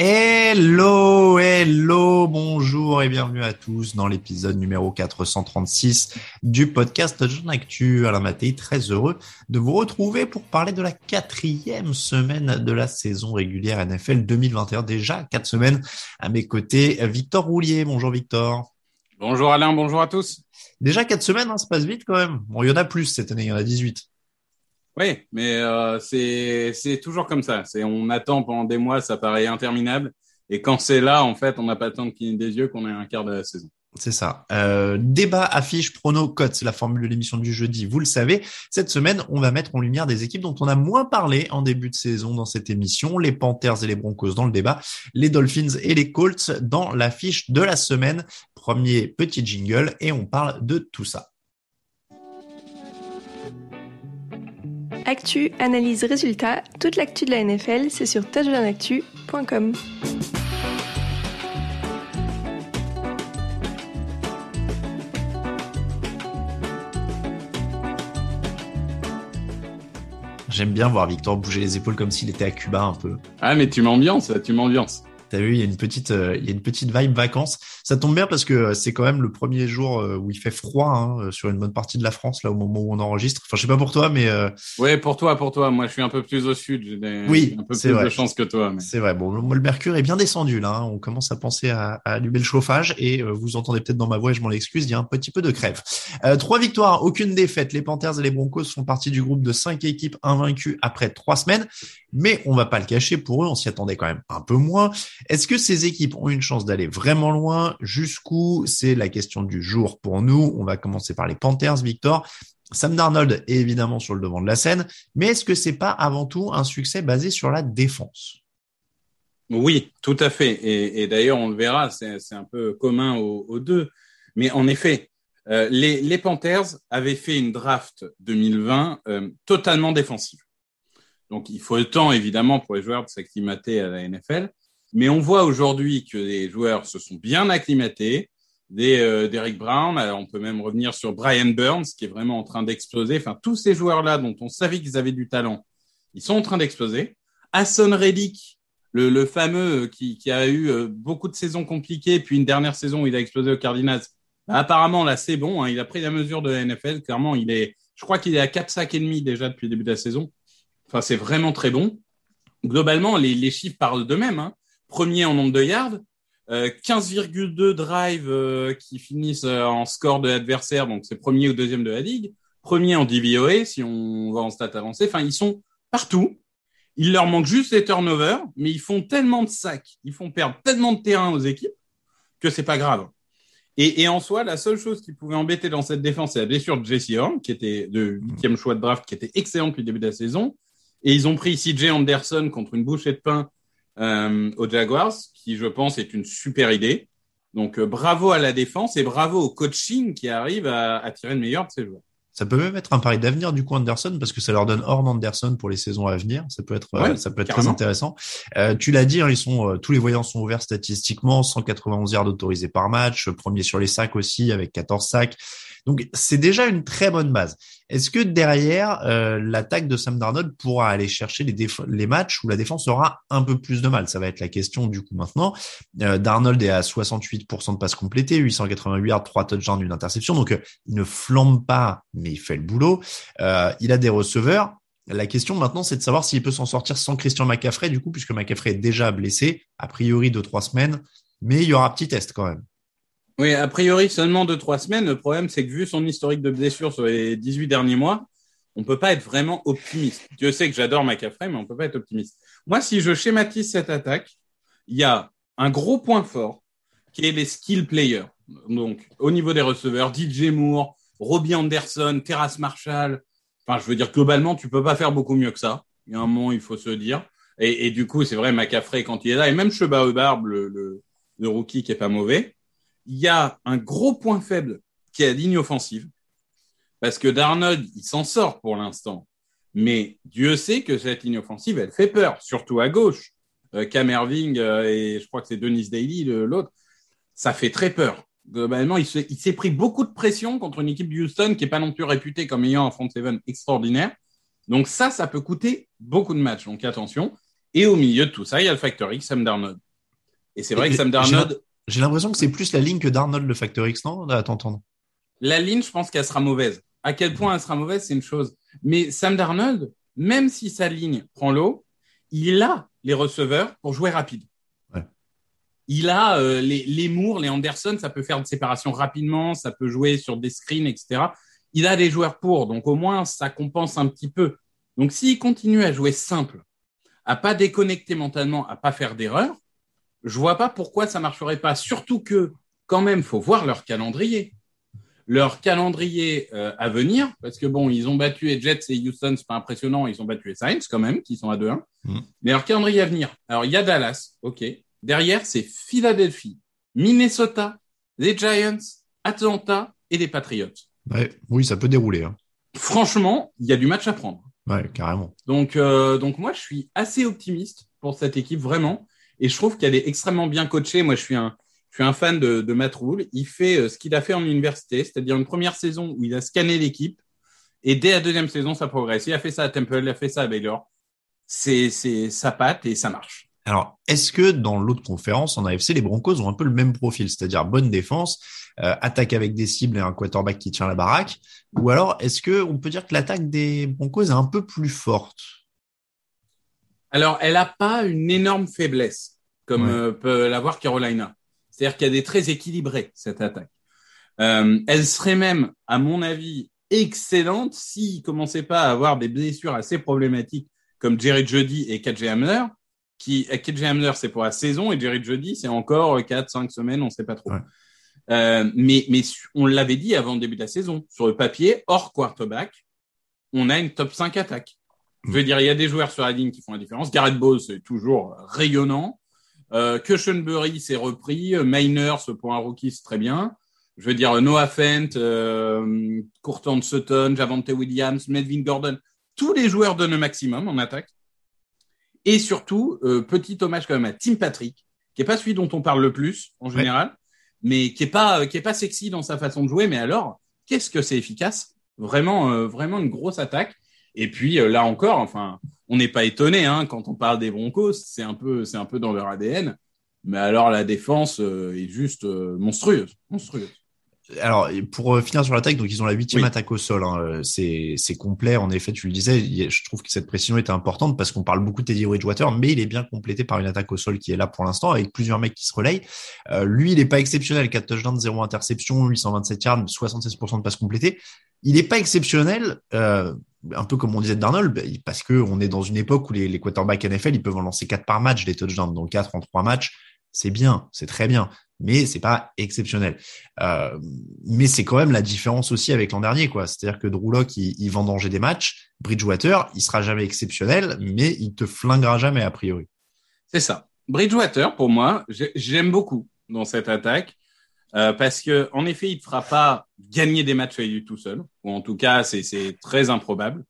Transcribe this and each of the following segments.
Hello, hello, bonjour et bienvenue à tous dans l'épisode numéro 436 du podcast Jean Actu. Alain Mattei, très heureux de vous retrouver pour parler de la quatrième semaine de la saison régulière NFL 2021. Déjà quatre semaines à mes côtés. Victor Roulier, bonjour Victor. Bonjour Alain, bonjour à tous. Déjà quatre semaines, hein, ça passe vite quand même. Bon, il y en a plus cette année, il y en a 18. Oui, mais euh, c'est toujours comme ça. C'est on attend pendant des mois, ça paraît interminable. Et quand c'est là, en fait, on n'a pas le temps de cligner des yeux qu'on est un quart de la saison. C'est ça. Euh, débat, affiche, prono, cote, c'est la formule de l'émission du jeudi, vous le savez. Cette semaine, on va mettre en lumière des équipes dont on a moins parlé en début de saison dans cette émission. Les Panthers et les Broncos dans le débat, les Dolphins et les Colts dans l'affiche de la semaine. Premier petit jingle et on parle de tout ça. Actu, analyse, résultat, toute l'actu de la NFL, c'est sur touchdownactu.com. J'aime bien voir Victor bouger les épaules comme s'il était à Cuba un peu. Ah, mais tu m'ambiances, tu m'ambiances. T'as vu, il y a une petite, euh, il y a une petite vibe vacances. Ça tombe bien parce que euh, c'est quand même le premier jour euh, où il fait froid hein, sur une bonne partie de la France là au moment où on enregistre. Enfin, je sais pas pour toi, mais euh, Ouais, pour toi, pour toi. Moi, je suis un peu plus au sud. J'ai Oui, un peu plus vrai. de chance que toi. mais- c'est vrai. Bon, le, moi, le mercure est bien descendu là. hein. On commence à penser à, à allumer le chauffage et euh, vous entendez peut-être dans ma voix, et je m'en excuse, il y a un petit peu de crève. Trois victoires, aucune défaite. Les Panthers et les Broncos font partie du groupe de cinq équipes invaincues après trois semaines, mais on va pas le cacher. Pour eux, on s'y attendait quand même un peu moins. Est-ce que ces équipes ont une chance d'aller vraiment loin Jusqu'où C'est la question du jour pour nous. On va commencer par les Panthers, Victor. Sam Darnold est évidemment sur le devant de la scène, mais est-ce que c'est pas avant tout un succès basé sur la défense? Oui, tout à fait. Et, d'ailleurs, on le verra, c'est un peu commun aux, deux. Mais en effet, euh, les, les Panthers avaient fait une draft 2020 euh, totalement défensive. Donc, il faut le temps, évidemment, pour les joueurs de s'acclimater à la NFL. Mais on voit aujourd'hui que les joueurs se sont bien acclimatés. Des euh, Derek Brown, alors on peut même revenir sur Brian Burns, qui est vraiment en train d'exploser. Enfin, tous ces joueurs-là dont on savait qu'ils avaient du talent, ils sont en train d'exploser. Hassan Reddick, le, le fameux euh, qui, qui a eu euh, beaucoup de saisons compliquées, puis une dernière saison où il a explosé aux Cardinals. Bah, apparemment, là, c'est bon. hein, il a pris la mesure de la NFL. Clairement, il est, je crois qu'il est à 4 sacs et demi déjà depuis le début de la saison. Enfin, c'est vraiment très bon. Globalement, les, les chiffres parlent d'eux-mêmes. Hein. Premier en nombre de yards, euh, 15,2 drives euh, qui finissent euh, en score de l'adversaire, donc c'est premier ou deuxième de la ligue. Premier en DVOA, si on va en stats avancées. Enfin, ils sont partout. Il leur manque juste les turnovers, mais ils font tellement de sacs, ils font perdre tellement de terrain aux équipes que c'est pas grave. Et, et en soi, la seule chose qui pouvait embêter dans cette défense, c'est la blessure de Jesse Horn, qui était de huitième choix de draft, qui était excellent depuis le début de la saison. Et ils ont pris CJ Anderson contre une bouchée de pain euh, aux Jaguars, qui je pense est une super idée. Donc bravo à la défense et bravo au coaching qui arrive à, à tirer le meilleur de ses joueurs. Ça peut même être un pari d'avenir du coup Anderson parce que ça leur donne Horn Anderson pour les saisons à venir. Ça peut être, Ouais, ça peut être carrément. très intéressant. Euh, tu l'as dit, hein, ils sont euh, tous les voyants sont ouverts statistiquement, 191 yards autorisés par match, premier sur les sacs aussi avec 14 sacs. Donc c'est déjà une très bonne base. Est-ce que derrière euh, l'attaque de Sam Darnold pourra aller chercher les, matchs où la défense aura un peu plus de mal? Ça va être la question du coup maintenant. Euh, Darnold est à 68% de passes complétées, 888 yards, 3 touchdowns, une interception. Donc euh, il ne flambe pas, mais il fait le boulot. Il a des receveurs. La question maintenant, c'est de savoir s'il peut s'en sortir sans Christian McCaffrey, du coup, puisque McCaffrey est déjà blessé, a priori de trois semaines, mais il y aura petit test quand même. Oui, a priori seulement deux trois semaines. Le problème, c'est que vu son historique de blessures sur les 18 derniers mois, on peut pas être vraiment optimiste. Dieu sait que j'adore McCaffrey, mais on peut pas être optimiste. Moi, si je schématise cette attaque, il y a un gros point fort qui est les skill players. Donc, au niveau des receveurs, DJ Moore, Robbie Anderson, Terrace Marshall. Enfin, je veux dire, globalement, tu peux pas faire beaucoup mieux que ça. Il y a un moment, il faut se dire. Et, du coup, c'est vrai, McCaffrey, quand il est là, et même Cheba le, le, le rookie qui est pas mauvais, il y a un gros point faible qui est la ligne offensive. Parce que Darnold, il s'en sort pour l'instant. Mais Dieu sait que cette ligne offensive, elle fait peur, surtout à gauche. Euh, Cam Erving euh, et je crois que c'est Denis Daly, l'autre. Ça fait très peur. Globalement, il s'est pris beaucoup de pression contre une équipe de Houston qui est pas non plus réputée comme ayant un front seven extraordinaire. Donc ça, ça peut coûter beaucoup de matchs. Donc attention. Et au milieu de tout ça, il y a le Factor X, Sam Darnold. Et c'est vrai Et- que Sam Darnold, J'ai l'impression que c'est plus la ligne que Darnold, le Factor X, non À t'entendre? La ligne, je pense qu'elle sera mauvaise. À quel point elle sera mauvaise, c'est une chose. Mais Sam Darnold, même si sa ligne prend l'eau, il a les receveurs pour jouer rapide. Ouais. Il a euh, les, les Moore, les Anderson, ça peut faire de séparation rapidement, ça peut jouer sur des screens, etc. Il a des joueurs pour, donc au moins ça compense un petit peu. Donc s'il continue à jouer simple, à pas déconnecter mentalement, à pas faire d'erreur, je vois pas pourquoi ça marcherait pas. Surtout que quand même, faut voir leur calendrier leur calendrier euh, à venir, parce que bon, ils ont battu les Jets et Houston, c'est pas impressionnant, ils ont battu les Saints quand même, qui sont à 2-1. Mm. Mais leur calendrier à venir, alors il y a Dallas, ok. Derrière, c'est Philadelphie, Minnesota, les Giants, Atlanta et les Patriots. Ouais, oui, ça peut dérouler. Hein. Franchement, il y a du match à prendre. Ouais, carrément. Donc, euh, donc moi, je suis assez optimiste pour cette équipe, vraiment. Et je trouve qu'elle est extrêmement bien coachée. Moi, je suis un, fan de, Matt Rule. Il fait euh, ce qu'il a fait en université, c'est-à-dire une première saison où il a scanné l'équipe. Et dès la deuxième saison, ça progresse. Il a fait ça à Temple, il a fait ça à Baylor. C'est, sa et ça marche. Alors, est-ce que dans l'autre conférence, en AFC, les Broncos ont un peu le même profil, c'est-à-dire bonne défense, euh, attaque avec des cibles et un quarterback qui tient la baraque, ou alors est-ce que on peut dire que l'attaque des Broncos est un peu plus forte? Alors, elle n'a pas une énorme faiblesse comme Ouais. euh, peut l'avoir Carolina. C'est-à-dire qu'elle est très équilibrée, cette attaque. Euh, elle serait même, à mon avis, excellente s'il commençait pas à avoir des blessures assez problématiques comme Jerry Jeudy et KJ Hamler, qui, euh, KJ Hamler, c'est pour la saison et Jerry Jeudy, c'est encore 4, 5 semaines, on sait pas trop. Ouais. Euh, mais, mais on l'avait dit avant le début de la saison. Sur le papier, hors quarterback, on a une top 5 attaque. Je veux dire, il y a des joueurs sur la ligne qui font la différence. Garrett Bowles, c'est toujours rayonnant. Euh, Cushenberry, c'est repris. Miners, pour un rookie, c'est très bien. Je veux dire, Noah Fent, euh, Courtland Sutton, Javante Williams, Melvin Gordon. Tous les joueurs donnent le maximum en attaque. Et surtout, euh, petit hommage quand même à Tim Patrick, qui est pas celui dont on parle le plus en général, mais qui est pas qui est pas sexy dans sa façon de jouer. Mais alors, qu'est-ce que c'est efficace? Vraiment, euh, vraiment une grosse attaque. Et puis euh, là encore, enfin, on n'est pas étonné hein, quand on parle des Broncos, c'est un peu dans leur ADN. Mais alors la défense euh, est juste euh, monstrueuse. Alors, pour euh, finir sur l'attaque, donc ils ont la huitième Oui. attaque au sol. hein. Euh, C'est c'est complet. En effet, tu le disais. Je trouve que cette précision était importante parce qu'on parle beaucoup de Teddy Bridgewater, mais il est bien complété par une attaque au sol qui est là pour l'instant avec plusieurs mecs qui se relayent. Euh, lui, il est pas exceptionnel. 4 touchdowns, 0 interception, 827 yards, 76% de passes complétées. Il est pas exceptionnel. Euh, un peu comme on disait Darnold, bah, parce que on est dans une époque où les, les quarterbacks NFL, ils peuvent en lancer 4 par match des touchdowns, donc 4 en 3 matchs. C'est bien, c'est très bien, mais c'est pas exceptionnel. Euh, mais c'est quand même la différence aussi avec l'an dernier, quoi. C'est-à-dire que Drew Lock, il, il vendangeait des matchs. Bridgewater, il sera jamais exceptionnel, mais il te flinguera jamais a priori. C'est ça. Bridgewater, pour moi, j'aime beaucoup dans cette attaque. Euh, parce que en effet, il te fera pas gagner des matchs avec lui tout seul, ou en tout cas, c'est très improbable.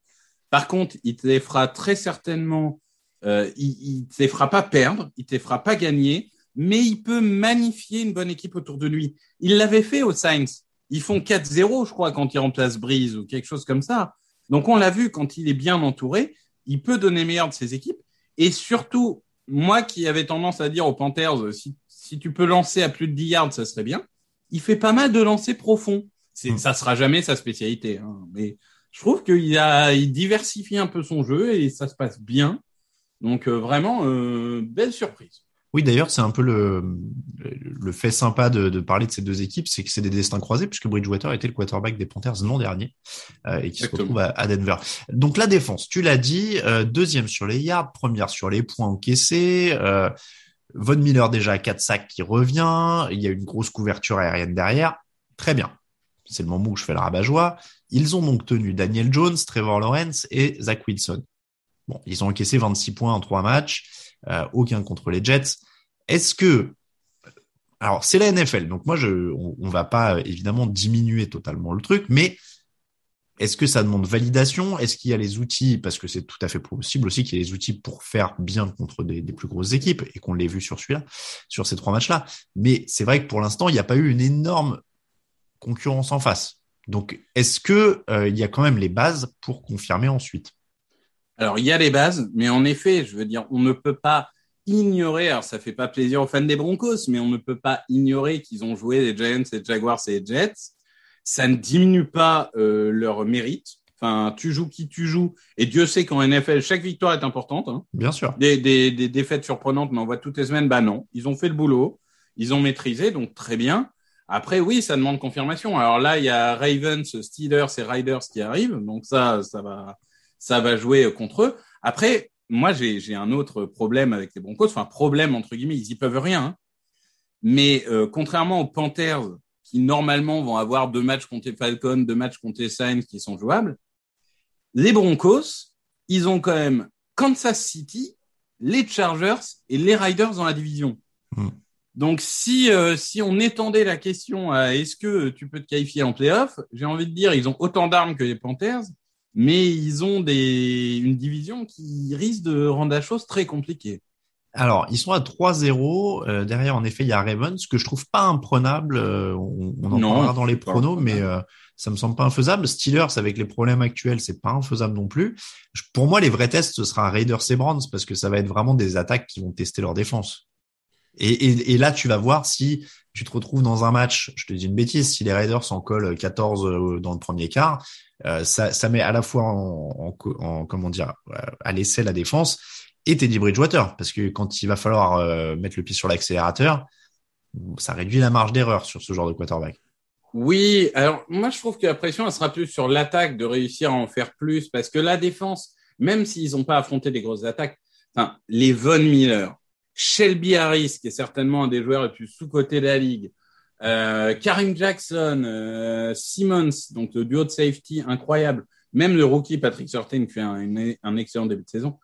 Par contre, il te fera très certainement, euh, il, il te fera pas perdre, il te fera pas gagner, mais il peut magnifier une bonne équipe autour de lui. Il l'avait fait aux Saints. Ils font 4-0, je crois, quand il remplace Breeze ou quelque chose comme ça. Donc on l'a vu, quand il est bien entouré, il peut donner meilleur de ses équipes. Et surtout, moi qui avais tendance à dire aux Panthers, si si tu peux lancer à plus de 10 yards, ça serait bien. Il fait pas mal de lancers profonds. C'est, hmm. ça sera jamais sa spécialité, hein. mais je trouve qu'il a, il diversifie un peu son jeu et ça se passe bien. Donc euh, vraiment, euh, belle surprise. Oui, d'ailleurs, c'est un peu le, le fait sympa de, de, parler de ces deux équipes, c'est que c'est des destins croisés, puisque Bridgewater était le quarterback des Panthers l'an dernier euh, et qui se retrouve à, Denver. Donc la défense, tu l'as dit, euh, deuxième sur les yards, première sur les points encaissés. Euh, Von Miller déjà à 4 sacs qui revient. Il y a une grosse couverture aérienne derrière. Très bien. C'est le moment où je fais le rabat-joie. Ils ont donc tenu Daniel Jones, Trevor Lawrence et Zach Wilson. Bon, ils ont encaissé 26 points en trois matchs, aucun contre les Jets. Est-ce que alors c'est la NFL, donc moi on, on va pas évidemment diminuer totalement le truc, mais est-ce que ça demande validation? Est-ce qu'il y a les outils Parce que c'est tout à fait possible aussi qu'il y ait les outils pour faire bien contre des, plus grosses équipes et qu'on l'ait vu sur celui-là, sur ces trois matchs-là. Mais c'est vrai que pour l'instant, il n'y a pas eu une énorme concurrence en face. Donc, est-ce que euh, y a quand même les bases pour confirmer ensuite? Alors, il y a les bases, mais en effet, je veux dire, on ne peut pas ignorer. Alors, ça fait pas plaisir aux fans des Broncos, mais on ne peut pas ignorer qu'ils ont joué les Giants, les Jaguars et les Jets ça ne diminue pas euh, leur mérite. Enfin, tu joues qui tu joues. Et Dieu sait qu'en NFL, chaque victoire est importante. Hein. Bien sûr. Des, des, des défaites surprenantes, mais on voit toutes les semaines, bah non. Ils ont fait le boulot. Ils ont maîtrisé, donc très bien. Après, oui, ça demande confirmation. Alors là, il y a Ravens, Steelers et Riders qui arrivent. Donc ça, ça va, ça va jouer contre eux. Après, moi, j'ai un autre problème avec les Broncos. Enfin, problème, entre guillemets, ils y peuvent rien. Hein. Mais euh, contrairement aux Panthers, qui normalement vont avoir deux matchs contre les Falcons, deux matchs contre les Saints qui sont jouables. Les Broncos, ils ont quand même Kansas City, les Chargers et les Riders dans la division. Hmm. Donc si euh, si on étendait la question à est-ce que tu peux te qualifier en playoff, j'ai envie de dire ils ont autant d'armes que les Panthers, mais ils ont des une division qui risque de rendre la chose très compliquée. Alors, ils sont à 3-0. Euh, derrière, en effet, il y a Ravens, que je trouve pas imprenable. Euh, on, en parlera dans les pronos, mais euh, ça me semble pas infaisable. Steelers, avec les problèmes actuels, c'est pas infaisable non plus. pour moi, les vrais tests, ce sera Raiders et Browns, parce que ça va être vraiment des attaques qui vont tester leur défense. Et, et, là, tu vas voir si tu te retrouves dans un match, je te dis une bêtise, si les Raiders en collent 14 dans le premier quart, ça, ça met à la fois en, en, en comment dire, à l'essai la défense et Teddy Bridgewater, parce que quand il va falloir euh, mettre le pied sur l'accélérateur, ça réduit la marge d'erreur sur ce genre de quarterback. Oui, alors moi je trouve que la pression sera plus sur l'attaque de réussir à en faire plus, parce que la défense, même s'ils n'ont pas affronté des grosses attaques, les Von Miller, Shelby Harris, qui est certainement un des joueurs les plus sous-cotés de la ligue, euh, Karim Jackson, euh, Simmons, donc le duo de safety incroyable, même le rookie Patrick Surtain qui fait un, un excellent début de saison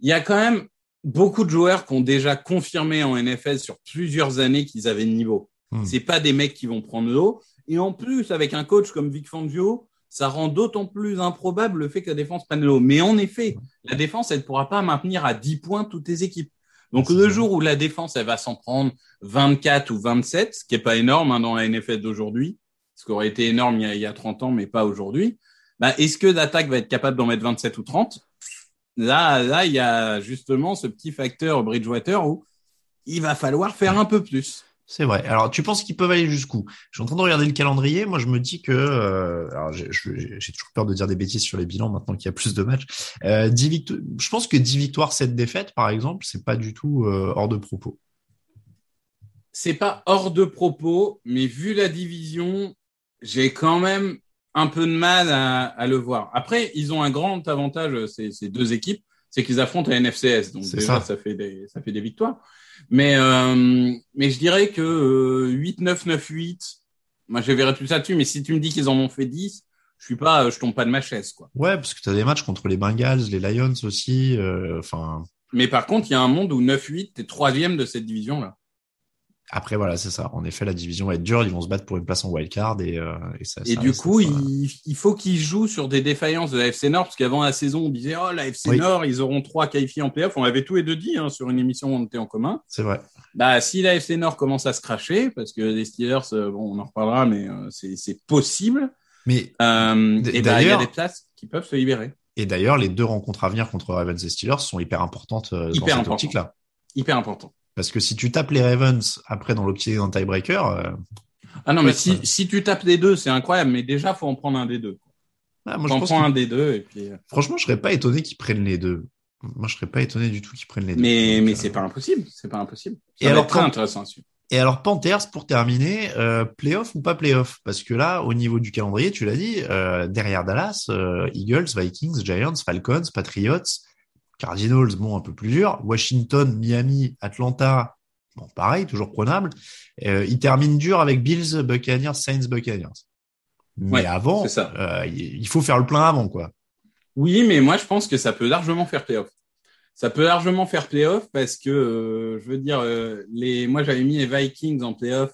il y a quand même beaucoup de joueurs qui ont déjà confirmé en NFL sur plusieurs années qu'ils avaient le niveau. Hmm. C'est pas des mecs qui vont prendre l'eau. Et en plus, avec un coach comme Vic Fangio, ça rend d'autant plus improbable le fait que la défense prenne l'eau. Mais en effet, la défense, elle ne pourra pas maintenir à 10 points toutes les équipes. Donc le jour où la défense, elle va s'en prendre 24 ou 27, ce qui est pas énorme hein, dans la NFL d'aujourd'hui, ce qui aurait été énorme il y a, 30 ans, mais pas aujourd'hui, bah, est-ce que l'attaque va être capable d'en mettre 27 ou 30 Là, là, il y a justement ce petit facteur Bridgewater où il va falloir faire un peu plus. C'est vrai. Alors, tu penses qu'ils peuvent aller jusqu'où? Je suis en train de regarder le calendrier. Moi, je me dis que, euh, alors j'ai toujours peur de dire des bêtises sur les bilans maintenant qu'il y a plus de matchs. Euh, 10 je pense que 10 victoires, 7 défaites, par exemple, c'est pas du tout euh, hors de propos. C'est pas hors de propos, mais vu la division, j'ai quand même un peu de mal à, le voir. Après, ils ont un grand avantage, ces, ces deux équipes, c'est qu'ils affrontent la NFCS. Donc déjà, ça. fait des, ça fait des victoires. Mais, euh, mais je dirais que 8-9-9-8, euh, moi je verrai plus ça dessus, mais si tu me dis qu'ils en ont fait 10, je suis pas, je tombe pas de ma chaise, quoi. Ouais, parce que tu as des matchs contre les Bengals, les Lions aussi, euh, enfin. Mais par contre, il y a un monde où 9-8, t'es troisième de cette division-là. Après, voilà, c'est ça. En effet, la division va être dure. Ils vont se battre pour une place en wildcard et, euh, et ça. Et ça du coup, ça- il, il faut qu'ils jouent sur des défaillances de la FC Nord, parce qu'avant la saison, on disait, oh, la FC Oui. Nord, ils auront trois qualifiés en playoff. On avait tous les deux dit, hein, sur une émission où on était en commun. c'est vrai. Bah, si la FC Nord commence à se cracher, parce que les Steelers, euh, bon, on en reparlera, mais euh, c'est possible, Mais euh, et bah, il y a des places qui peuvent se libérer. et d'ailleurs, les deux rencontres à venir contre Ravens et Steelers sont hyper importantes euh, dans Hyper cette important. optique-là. Hyper important. Parce que si tu tapes les Ravens après dans l'optique d'un tiebreaker, euh, Ah non, mais si, si tu tapes des deux, c'est incroyable, mais déjà, faut en prendre un des deux. ah, moi je T'en prends que- un des deux, et puis. euh, franchement, je serais pas étonné qu'ils prennent les deux. Moi, je serais pas étonné du tout qu'ils prennent les deux. Mais, Donc, mais euh, c'est pas impossible. C'est pas impossible. Et Ça alors, très intéressant. Et alors Panthers pour terminer, euh, playoff ou pas playoff? Parce que là, au niveau du calendrier, tu l'as dit, derrière Dallas, Eagles, Vikings, Giants, Falcons, Patriots, Cardinals, bon un peu plus dur, Washington, Miami, Atlanta, bon pareil, toujours prenable. Euh, ils terminent dur avec Bills, Buccaneers, Saints, Buccaneers. Mais Ouais, avant, ça. euh, il il faut faire le plein avant quoi. Oui, mais moi, je pense que ça peut largement faire playoff. Ça peut largement faire playoff parce que, euh, je veux dire, euh, les, moi, j'avais mis les Vikings en playoff.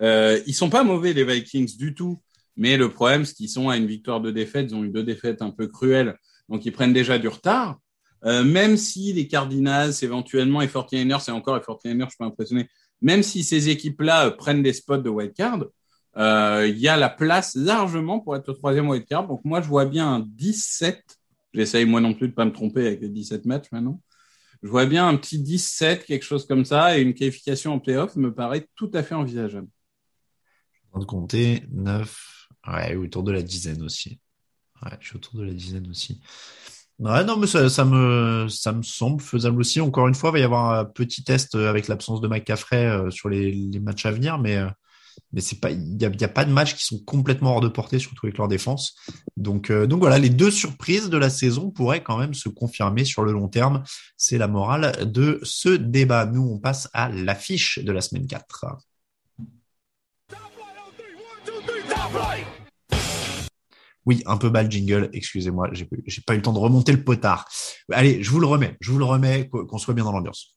Euh, ils sont pas mauvais, les Vikings, du tout. Mais le problème, c'est qu'ils sont à une victoire de défaite. Ils ont eu deux défaites un peu cruelles. Donc, ils prennent déjà du retard. Euh, même si les Cardinals, éventuellement, et 49ers, et encore les 49ers, je suis pas impressionné, même si ces équipes-là euh, prennent des spots de wildcard, euh, il y a la place largement pour être le troisième wildcard. Donc, moi, je vois bien un 17 J'essaye moi non plus de pas me tromper avec les 17 matchs maintenant. Je vois bien un petit 17, quelque chose comme ça, et une qualification en playoff me paraît tout à fait envisageable. En train de compter 9, ouais, autour de la dizaine aussi. Ouais, je suis autour de la dizaine aussi. Non, mais ça, me, ça me semble faisable aussi. Encore une fois, il va y avoir un petit test avec l'absence de McCaffrey euh, sur les, matchs à venir, mais, euh, mais c'est pas, il y a, pas de matchs qui sont complètement hors de portée, surtout avec leur défense. Donc, euh, donc voilà, les deux surprises de la saison pourraient quand même se confirmer sur le long terme. C'est la morale de ce débat. Nous, on passe à l'affiche de la semaine 4. Oui, un peu le jingle, excusez-moi, j'ai pas eu le temps de remonter le potard. Allez, je vous le remets, je vous le remets, qu'on soit bien dans l'ambiance.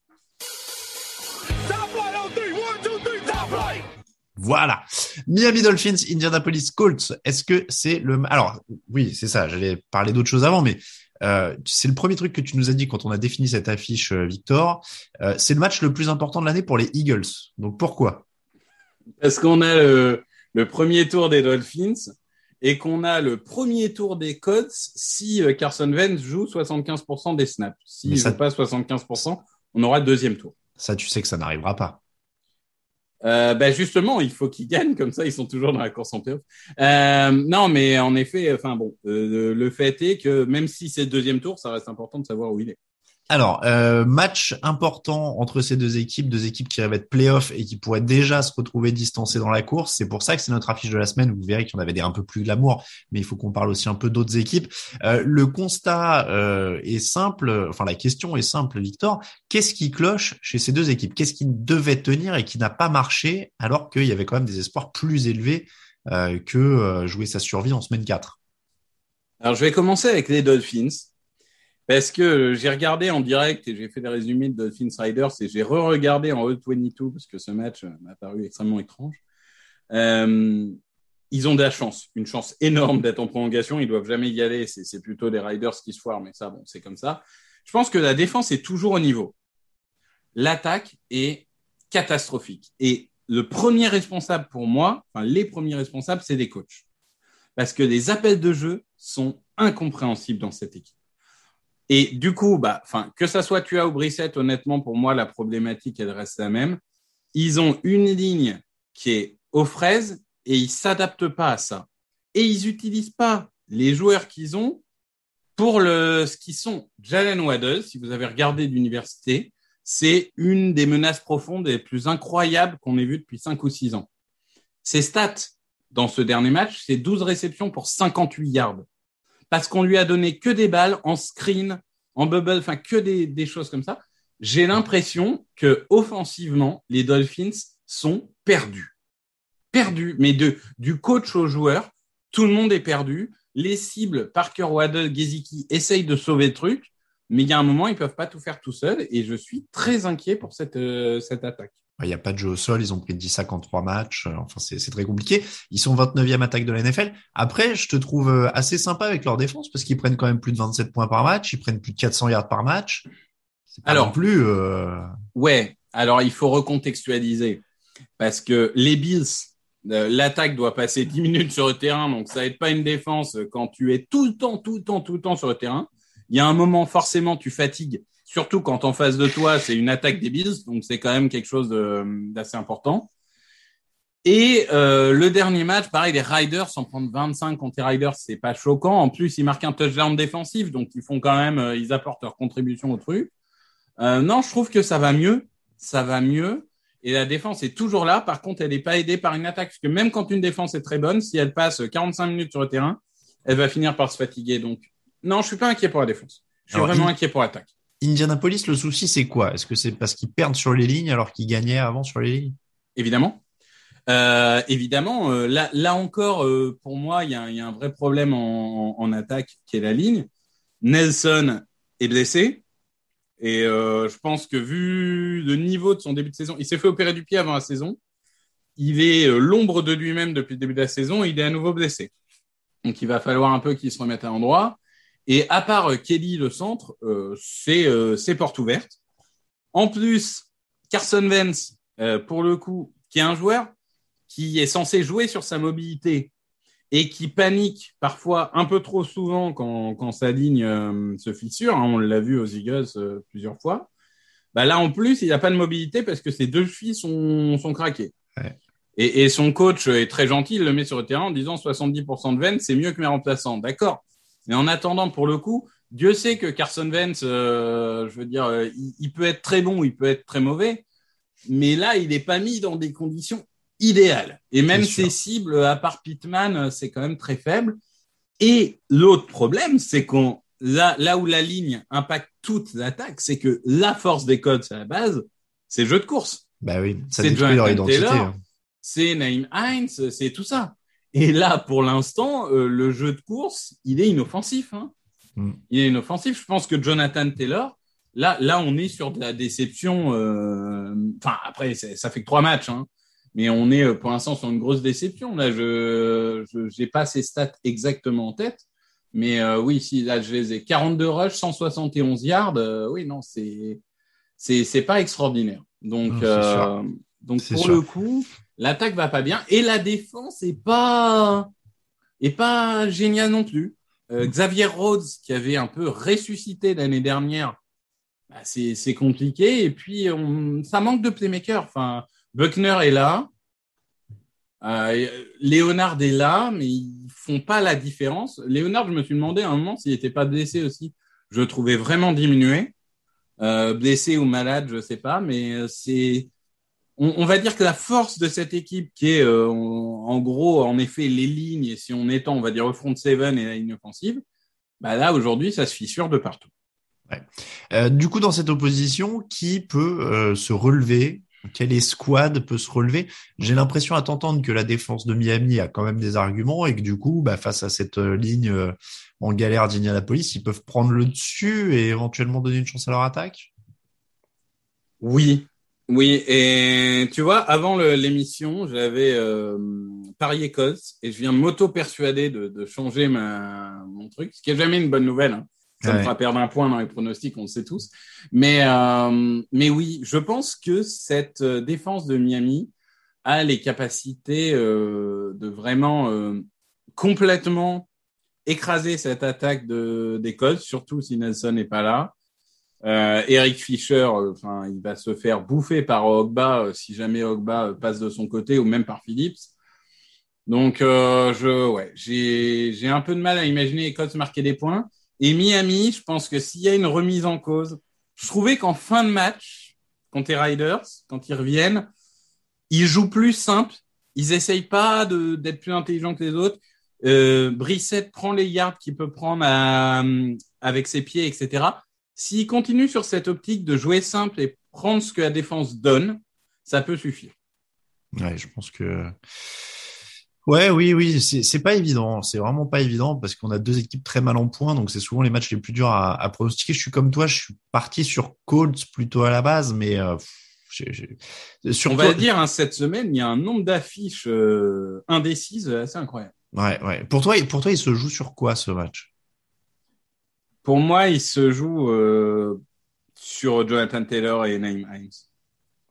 Voilà. Miami Dolphins, Indianapolis Colts. Est-ce que c'est le... Alors, oui, c'est ça, j'allais parler d'autre chose avant, mais euh, c'est le premier truc que tu nous as dit quand on a défini cette affiche, euh, Victor. Euh, c'est le match le plus important de l'année pour les Eagles. Donc pourquoi? Parce qu'on a le premier tour des Dolphins et qu'on a le premier tour des Colts si euh, Carson Wentz joue 75% des snaps. S'il Mais ne ça- joue pas 75%, on aura le deuxième tour. Ça, tu sais que ça n'arrivera pas. Euh, ben justement, il faut qu'ils gagnent, comme ça ils sont toujours dans la course en playoff. Euh, non, mais en effet, enfin bon, euh, le fait est que même si c'est le deuxième tour, ça reste important de savoir où il est. Alors, euh, match important entre ces deux équipes, deux équipes qui rêvent être playoff et qui pourraient déjà se retrouver distancées dans la course. C'est pour ça que c'est notre affiche de la semaine. Vous verrez qu'il y en avait des un peu plus glamour, mais il faut qu'on parle aussi un peu d'autres équipes. Euh, le constat euh, est simple, enfin la question est simple, Victor. Qu'est-ce qui cloche chez ces deux équipes? Qu'est-ce qui devait tenir et qui n'a pas marché alors qu'il y avait quand même des espoirs plus élevés euh, que jouer sa survie en semaine 4 Alors je vais commencer avec les Dolphins. Parce que j'ai regardé en direct et j'ai fait des résumés de Dolphins Riders et j'ai re-regardé en E22 parce que ce match euh, m'a paru extrêmement étrange. Euh, ils ont de la chance, une chance énorme d'être en prolongation. Ils doivent jamais y aller. C'est plutôt des Riders qui se foirent, mais ça, bon, c'est comme ça. Je pense que la défense est toujours au niveau. L'attaque est catastrophique. Et le premier responsable pour moi, enfin les premiers responsables, c'est les coachs. Parce que les appels de jeu sont incompréhensibles dans cette équipe. Et du coup, bah, que ça soit Tua ou Brissett, honnêtement, pour moi, la problématique, elle reste la même. Ils ont une ligne qui est aux fraises et ils s'adaptent pas à ça. Et ils utilisent pas les joueurs qu'ils ont pour le, ce qu'ils sont. Jalen Waddle, si vous avez regardé d'université, c'est une des menaces profondes et les plus incroyables qu'on ait vues depuis cinq ou six ans. Ses stats dans ce dernier match, c'est 12 réceptions pour 58 yards parce qu'on lui a donné que des balles en screen, en bubble, enfin que des, choses comme ça. J'ai l'impression que offensivement, les Dolphins sont perdus. Perdus, mais du coach au joueur, tout le monde est perdu. Les cibles, Parker Waddle, Gesicki, essayent de sauver le truc. mais il y a un moment, ils peuvent pas tout faire tout seuls et je suis très inquiet pour cette, euh, cette attaque. Il n'y a pas de jeu au sol, ils ont pris 10 sacs en 3 matchs. Euh, enfin, c'est très compliqué. Ils sont 29e attaque de la NFL. Après, je te trouve euh, assez sympa avec leur défense parce qu'ils prennent quand même plus de 27 points par match. Ils prennent plus de 400 yards par match. Alors, non plus. Euh... Ouais. Alors, il faut recontextualiser parce que les Bills, l'attaque doit passer 10 minutes sur le terrain, donc ça n'aide pas une défense quand tu es tout le temps, tout le temps, tout le temps sur le terrain. Il y a un moment, forcément, tu fatigues, surtout quand en face de toi, c'est une attaque des Bills, donc c'est quand même quelque chose d'assez important. Et euh, le dernier match, pareil, les Riders s'en prendre 25 contre les Riders, c'est pas choquant. En plus, ils marquent un touchdown défensif, donc ils font quand même, euh, ils apportent leur contribution au truc. Euh, non, je trouve que ça va mieux, ça va mieux. Et la défense est toujours là. Par contre, elle n'est pas aidée par une attaque, parce que même quand une défense est très bonne, si elle passe 45 minutes sur le terrain, elle va finir par se fatiguer. Donc, non, je suis pas inquiet pour la défense. Je suis Alors, vraiment inquiet pour l'attaque. Indianapolis, le souci, c'est quoi? Est-ce que c'est parce qu'ils perdent sur les lignes alors qu'ils gagnaient avant sur les lignes? Évidemment. Euh, évidemment, euh, là, encore, euh, pour moi, il y a, un vrai problème en, attaque qui est la ligne. Nelson est blessé. Et je pense que vu le niveau de son début de saison, il s'est fait opérer du pied avant la saison. Il est l'ombre de lui-même depuis le début de la saison. Et il est à nouveau blessé. Donc il va falloir un peu qu'il se remette à l'endroit. Et à part euh, Kelly, le centre, euh, c'est euh, c'est porte ouverte. En plus, Carson Wentz, euh, pour le coup, qui est un joueur qui est censé jouer sur sa mobilité et qui panique parfois un peu trop souvent quand, quand sa ligne euh, se fissure, hein, on l'a vu aux Eagles euh, plusieurs fois, bah là en plus il n'a pas de mobilité parce que ses deux chevilles sont, sont craquées. Ouais. Et, et son coach est très gentil, il le met sur le terrain en disant 70% de Vence, c'est mieux que mes remplaçants. D'accord. Mais en attendant, pour le coup, Dieu sait que Carson Vance, euh, je veux dire, euh, il, il peut être très bon, il peut être très mauvais, mais là, il n'est pas mis dans des conditions idéales. Et même ses cibles, à part Pittman, euh, c'est quand même très faible. Et l'autre problème, c'est qu'on là, là où la ligne impacte toute l'attaque, c'est que la force des codes à la base, c'est le jeu de course. Bah oui, ça détruit leur identité. Hein. C'est Naïm Hines, c'est tout ça. Et là, pour l'instant, euh, le jeu de course, il est inoffensif. Hein. Mm. Il est inoffensif. Je pense que Jonathan Taylor, là, là, on est sur de la déception. euh, Enfin, après, ça fait que trois matchs, hein. mais on est euh, pour l'instant sur une grosse déception. Là, je n'ai pas ces stats exactement en tête, mais euh, oui, si là, je les ai 42 rushs, 171 yards. oui, non, c'est c'est c'est pas extraordinaire. Donc Non, donc pour sûr. le coup, l'attaque va pas bien et la défense est pas est pas géniale non plus. Euh, Xavier Rhodes qui avait un peu ressuscité l'année dernière, bah, c'est compliqué et puis on, ça manque de playmaker. Enfin, Buckner est là, euh, Léonard est là, mais ils font pas la différence. Léonard, je me suis demandé à un moment s'il était pas blessé aussi. Je le trouvais vraiment diminué, euh, blessé ou malade, je sais pas, mais euh, c'est on, on va dire que la force de cette équipe, qui est euh, en, en gros, en effet, les lignes, et si on étend, on va dire, le front seven et la ligne offensive, bah là, aujourd'hui, ça se fissure de partout. Euh, du coup, dans cette opposition, qui peut euh, se relever? Quelle escouade peut se relever? J'ai l'impression à t'entendre que la défense de Miami a quand même des arguments et que du coup, bah, face à cette ligne euh, en galère d'Indianapolis, ils peuvent prendre le dessus et éventuellement donner une chance à leur attaque? Oui, oui. Et tu vois, avant l'émission, j'avais euh, parié Colts et je viens m'auto-persuader de, de changer ma, mon truc, ce qui est jamais une bonne nouvelle. hein. Ça me fera perdre un point dans les pronostics, on le sait tous. Mais, euh, mais oui, je pense que cette euh, défense de Miami a les capacités euh, de vraiment euh, complètement écraser cette attaque de, des Colts, surtout si Nelson n'est pas là. Euh, Eric Fischer, euh, enfin, il va se faire bouffer par Ogba euh, si jamais Ogba euh, passe de son côté ou même par Phillips. Donc, je, ouais, j'ai, un peu de mal à imaginer Colts marquer des points. Et Miami, je pense que s'il y a une remise en cause, je trouvais qu'en fin de match, contre les Riders, quand ils reviennent, ils jouent plus simple. Ils essayent pas d'être plus intelligents que les autres. Euh, Brissette prend les yards qu'il peut prendre à- avec ses pieds, etc. S'il continue sur cette optique de jouer simple et prendre ce que la défense donne, ça peut suffire. Ouais, je pense que Ouais, oui, oui, c'est pas évident. C'est vraiment pas évident parce qu'on a deux équipes très mal en point, donc c'est souvent les matchs les plus durs à, à pronostiquer. Je suis comme toi, je suis parti sur Colts plutôt à la base, mais euh, sur On va dire, hein, cette semaine, il y a un nombre d'affiches euh, indécises assez incroyable. Ouais, ouais. Pour toi, pour toi, il se joue sur quoi ce match? Pour moi, il se joue euh, sur Jonathan Taylor et Naeem Hines.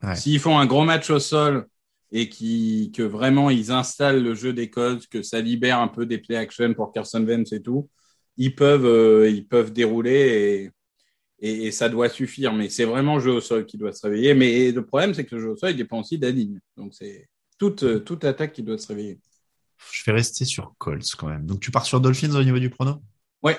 Ouais. S'ils font un gros match au sol et qui, que vraiment ils installent le jeu des Colts, que ça libère un peu des play action pour Carson Wentz et tout, ils peuvent, euh, ils peuvent dérouler et, et, et ça doit suffire. Mais c'est vraiment le jeu au sol qui doit se réveiller. Mais le problème, c'est que le jeu au sol, il dépend aussi ligne. Donc c'est toute, euh, toute attaque qui doit se réveiller. Je vais rester sur Colts quand même. Donc tu pars sur Dolphins au niveau du prono? Ouais.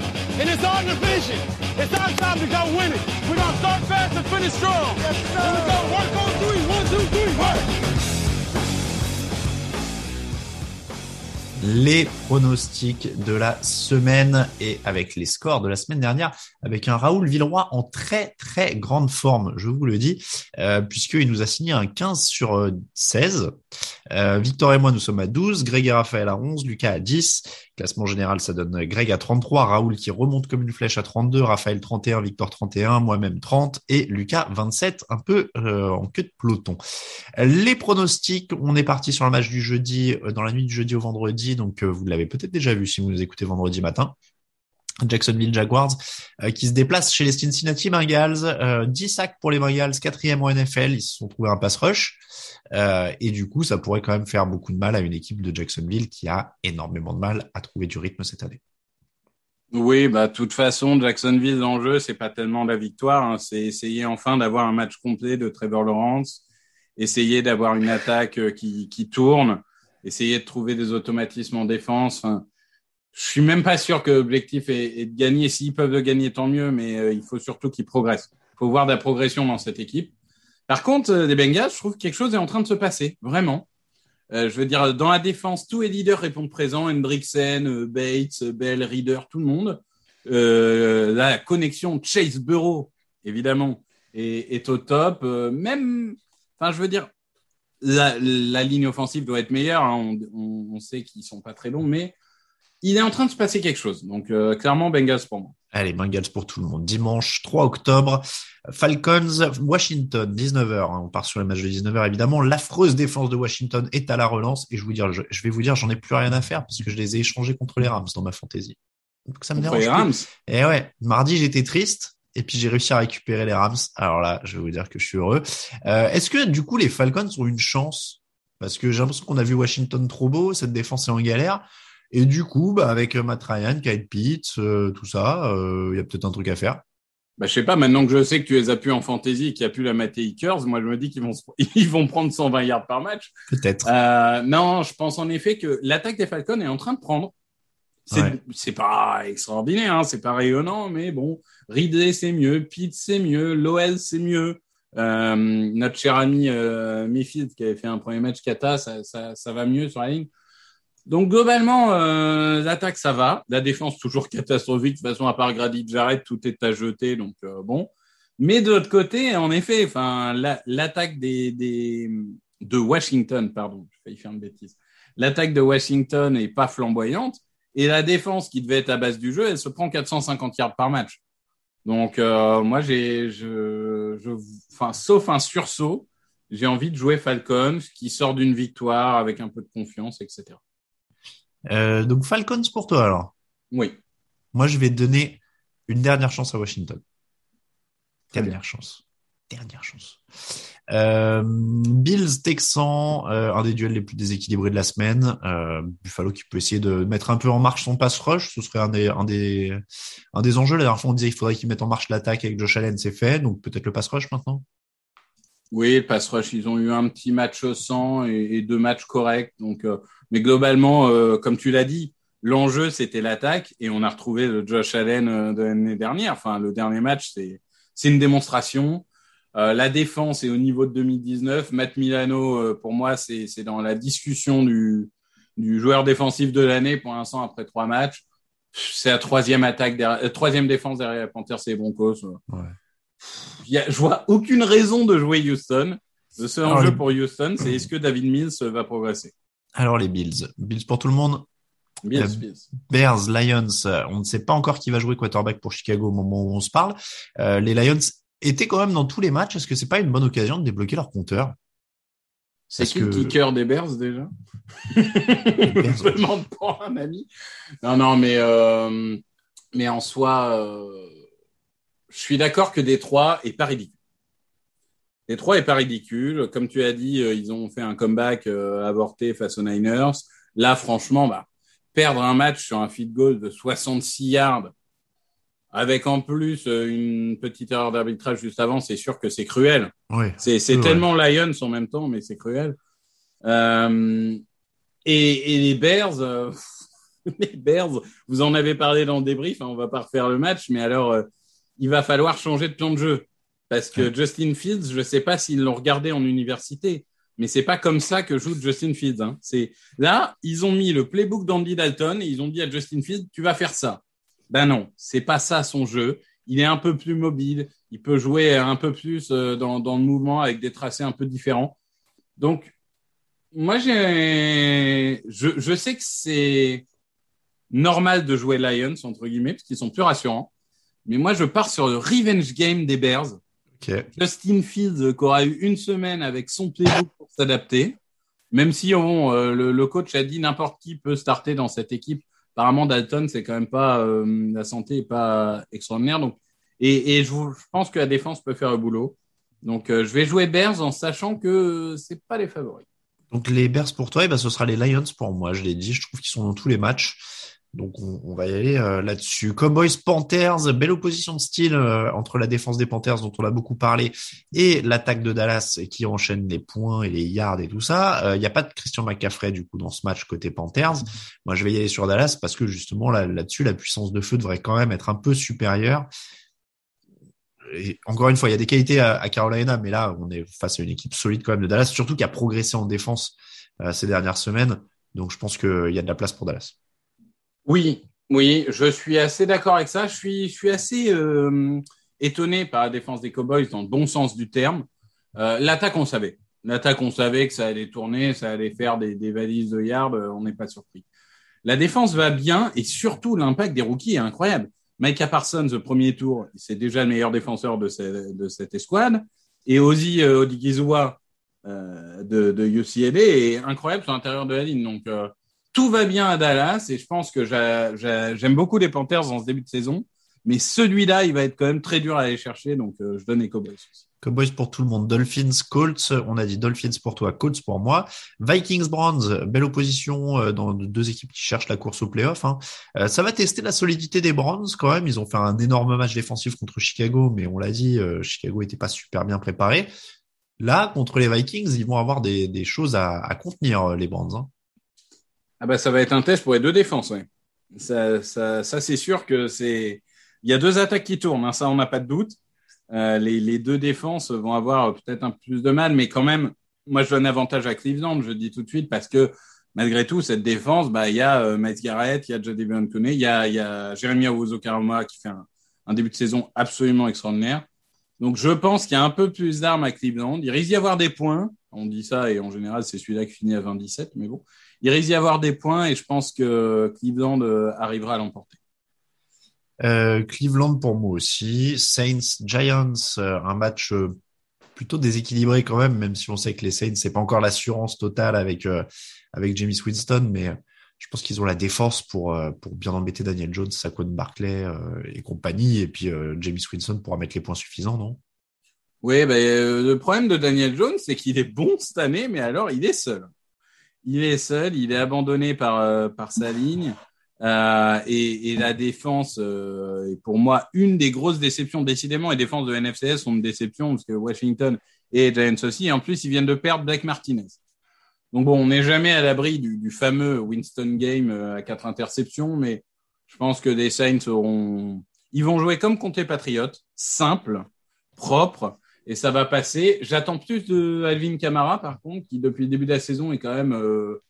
it's our division. It's our time to go win it. We're gonna start fast and finish strong. Yes, sir. Here we go. Work on three. One, two, three. Work. les pronostics de la semaine et avec les scores de la semaine dernière, avec un Raoul Villeroy en très très grande forme, je vous le dis, euh, puisqu'il nous a signé un 15 sur euh, 16. Euh, Victor et moi, nous sommes à 12, Greg et Raphaël à 11, Lucas à 10. Classement général, ça donne Greg à 33, Raoul qui remonte comme une flèche à 32, Raphaël 31, Victor 31, moi-même 30 et Lucas 27, un peu euh, en queue de peloton. Les pronostics, on est parti sur le match du jeudi, euh, dans la nuit du jeudi au vendredi, donc euh, vous l'avez peut-être déjà vu si vous nous écoutez vendredi matin. Jacksonville Jaguars euh, qui se déplacent chez les Cincinnati Bengals. Euh, 10 sacs pour les Bengals, quatrième au NFL. Ils se sont trouvés un pass rush. Euh, et du coup, ça pourrait quand même faire beaucoup de mal à une équipe de Jacksonville qui a énormément de mal à trouver du rythme cette année. Oui, bah, de toute façon, Jacksonville, l'enjeu, c'est pas tellement la victoire, hein, c'est essayer enfin d'avoir un match complet de Trevor Lawrence, essayer d'avoir une attaque euh, qui, qui tourne, essayer de trouver des automatismes en défense. Je suis même pas sûr que l'objectif est, est, de gagner. S'ils peuvent le gagner, tant mieux, mais euh, il faut surtout qu'ils progressent. Il faut voir de la progression dans cette équipe. Par contre, euh, les Bengals, je trouve que quelque chose est en train de se passer, vraiment. Euh, je veux dire, dans la défense, tous les leaders répondent présents. Hendrickson, euh, Bates, Bell, Reader, tout le monde. Euh, la connexion Chase Bureau, évidemment, est, est au top. Euh, même, enfin, je veux dire, la, la, ligne offensive doit être meilleure. Hein. On, on, on, sait qu'ils sont pas très longs, mais il est en train de se passer quelque chose. Donc, euh, clairement, Bengals pour moi. Allez, Bengals pour tout le monde. Dimanche 3 octobre, Falcons, Washington, 19h. Hein. On part sur les matchs de 19h, évidemment. L'affreuse défense de Washington est à la relance. Et je, vous dire, je, je vais vous dire, j'en ai plus rien à faire parce que je les ai échangés contre les Rams dans ma fantaisie. Donc ça me contre dérange. Les Rams. Et ouais, mardi, j'étais triste. Et puis j'ai réussi à récupérer les Rams. Alors là, je vais vous dire que je suis heureux. Euh, Est-ce que du coup les Falcons ont une chance? Parce que j'ai l'impression qu'on a vu Washington trop beau, cette défense est en galère. Et du coup, bah, avec Matt Ryan, Kyle Pitts, euh, tout ça, il euh, y a peut-être un truc à faire. Bah, je sais pas, maintenant que je sais que tu les as pu en fantasy et qu'il n'y a plus la Matei Curse, moi je me dis qu'ils vont, ils vont prendre 120 yards par match. Peut-être. Euh, non, je pense en effet que l'attaque des Falcons est en train de prendre. C'est ouais. pas extraordinaire, hein, c'est pas rayonnant, mais bon, Ridley c'est mieux, Pitts c'est mieux, Lowell c'est mieux. Euh, notre cher ami euh, Mayfield qui avait fait un premier match kata, ça, ça, ça va mieux sur la ligne. Donc globalement, euh, l'attaque ça va, la défense toujours catastrophique. De toute façon, à part Grady Jarrett, tout est à jeter, donc euh, bon. Mais de l'autre côté, en effet, enfin l'attaque des, de Washington, pardon, j'ai failli faire une bêtise. L'attaque de Washington est pas flamboyante et la défense qui devait être à base du jeu, elle se prend 450 yards par match. Donc euh, moi j'ai, je, je, enfin sauf un sursaut, j'ai envie de jouer Falcons qui sort d'une victoire avec un peu de confiance, etc. Euh, donc Falcons pour toi alors. Oui. Moi je vais donner une dernière chance à Washington. Dernière chance. Dernière chance. Euh, Bills Texans, euh, un des duels les plus déséquilibrés de la semaine. Euh, Buffalo qui peut essayer de mettre un peu en marche son pass rush, ce serait un des un des un des enjeux. La dernière fois on disait qu'il faudrait qu'ils mettent en marche l'attaque avec Josh Allen, c'est fait, donc peut-être le pass rush maintenant. Oui, le pass rush, ils ont eu un petit match sans et, et deux matchs corrects. Donc, euh, mais globalement, euh, comme tu l'as dit, l'enjeu c'était l'attaque et on a retrouvé le Josh Allen euh, de l'année dernière. Enfin, le dernier match, c'est c'est une démonstration. Euh, la défense est au niveau de 2019. Matt Milano, euh, pour moi, c'est c'est dans la discussion du du joueur défensif de l'année pour l'instant après trois matchs. C'est la troisième attaque, derrière, troisième défense derrière Panthers et Broncos. Ouais. Y a, je vois aucune raison de jouer Houston. Le seul Alors, enjeu les- pour Houston, c'est est-ce que David Mills va progresser? Alors les Bills, Bills pour tout le monde. Mills, Euh, Mills. Bears, Lions, euh, on ne sait pas encore qui va jouer quarterback pour Chicago au moment où on se parle. Euh, les Lions étaient quand même dans tous les matchs. Est-ce que c'est pas une bonne occasion de débloquer leur compteur? C'est qui le que- kicker des Bears déjà? Je me demande pas un ami. Non, non, mais euh, mais en soi, euh, je suis d'accord que Détroit est pas ridicule. Détroit est pas ridicule. Comme tu as dit, euh, ils ont fait un comeback euh, avorté face aux Niners. Là, franchement, bah, perdre un match sur un field goal de 66 yards, avec en plus euh, une petite erreur d'arbitrage juste avant, c'est sûr que c'est cruel. Oui. C'est tellement Lions en même temps, mais c'est cruel. Euh, et, et les Bears, euh, les Bears, vous en avez parlé dans le débrief, hein, on va pas refaire le match, mais alors euh, il va falloir changer de plan de jeu parce que Justin Fields, je sais pas s'ils l'ont regardé en université, mais c'est pas comme ça que joue Justin Fields. Hein. C'est là, ils ont mis le playbook d'Andy Dalton et ils ont dit à Justin Fields, tu vas faire ça. Ben non, c'est pas ça son jeu. Il est un peu plus mobile, il peut jouer un peu plus euh, dans, dans le mouvement avec des tracés un peu différents. Donc, moi, j'ai, je, je sais que c'est normal de jouer Lions, entre guillemets, parce qu'ils sont plus rassurants. Mais moi, je pars sur le revenge game des Bears. Ok. Justin Fields, euh, qui aura eu une semaine avec son playbook pour s'adapter. Même si bon, euh, le, le coach a dit n'importe qui peut starter dans cette équipe. Apparemment, Dalton, c'est quand même pas euh, la santé est pas extraordinaire. Donc, et, et je, pense que la défense peut faire le boulot. Donc, euh, je vais jouer Bears en sachant que c'est pas les favoris. Donc les Bears pour toi, eh ben, ce sera les Lions pour moi. Je l'ai dit, je trouve qu'ils sont dans tous les matchs. Donc on, va y aller euh, là-dessus. Cowboys Panthers, belle opposition de style euh, entre la défense des Panthers dont on a beaucoup parlé et l'attaque de Dallas qui enchaîne les points et les yards et tout ça. Euh, Il n'y a pas de Christian McCaffrey du coup dans ce match côté Panthers. Moi je vais y aller sur Dallas parce que justement là- là-dessus la puissance de feu devrait quand même être un peu supérieure. Et encore une fois, il y a des qualités à, à Carolina, mais là, on est face à une équipe solide quand même de Dallas, surtout qui a progressé en défense euh, ces dernières semaines. Donc, je pense qu'il y a de la place pour Dallas. Oui, oui, je suis assez d'accord avec ça. Je suis, je suis assez euh, étonné par la défense des Cowboys dans le bon sens du terme. Euh, L'attaque, on savait. L'attaque, on savait que ça allait tourner, ça allait faire des, des valises de yards. euh, on n'est pas surpris. La défense va bien et surtout l'impact des rookies est incroyable. Micah Parsons, le premier tour, c'est déjà le meilleur défenseur de, ce- de cette escouade. Et Ozzy euh, Odigizua euh, de, de UCLA est incroyable sur l'intérieur de la ligne. Donc, euh, tout va bien à Dallas et je pense que j'a- j'a- j'aime beaucoup les Panthers dans ce début de saison. Mais celui-là, il va être quand même très dur à aller chercher. Donc, euh, je donne les Cowboys. Cowboys pour tout le monde. Dolphins, Colts. On a dit Dolphins pour toi, Colts pour moi. Vikings, Browns. Belle opposition euh, dans deux équipes qui cherchent la course au playoff. Hein. Euh, ça va tester la solidité des Browns quand même. Ils ont fait un énorme match défensif contre Chicago, mais on l'a dit, Chicago était pas super bien préparé. Là, contre les Vikings, ils vont avoir des, choses à, contenir, les Browns. Hein. Ah bah, ça va être un test pour les deux défenses. Ouais. Ça, ça, ça c'est sûr que c'est. Il y a deux attaques qui tournent. Hein, ça, on n'a pas de doute. Euh, les, deux défenses vont avoir peut-être un peu plus de mal, mais quand même, moi, je donne avantage à Cleveland. Je dis tout de suite parce que malgré tout, cette défense, bah, il y a euh, Miles Garrett, il y a Jadavion Clowney, il y a, il y a Jeremy Owusu-Karama qui fait un, un début de saison absolument extraordinaire. Donc je pense qu'il y a un peu plus d'armes à Cleveland. Il risque d'y avoir des points. On dit ça et en général c'est celui-là qui finit à 27, mais bon, il risque d'y avoir des points et je pense que Cleveland euh, arrivera à l'emporter. Euh, Cleveland pour moi aussi. Saints, Giants, euh, un match euh, plutôt déséquilibré quand même, même si on sait que les Saints c'est pas encore l'assurance totale avec avec James Winston, mais je pense qu'ils ont la défense pour pour bien embêter Daniel Jones, Saquon Barkley et compagnie, et puis James Winston pourra mettre les points suffisants, non? Oui, ben le problème de Daniel Jones, c'est qu'il est bon cette année, mais alors il est seul. Il est seul, il est abandonné par par sa ligne. Euh, et, et, la défense euh, est pour moi une des grosses déceptions. Décidément, les défenses de NFCS sont une déception parce que Washington et Giants aussi. En plus, ils viennent de perdre Blake Martinez. Donc bon, on n'est jamais à l'abri du, du, fameux Winston Game euh, à quatre interceptions, mais je pense que les Saints auront, ils vont jouer comme contre les Patriots, simple, propre, et ça va passer. J'attends plus de Alvin Kamara, par contre, qui depuis le début de la saison est quand même euh,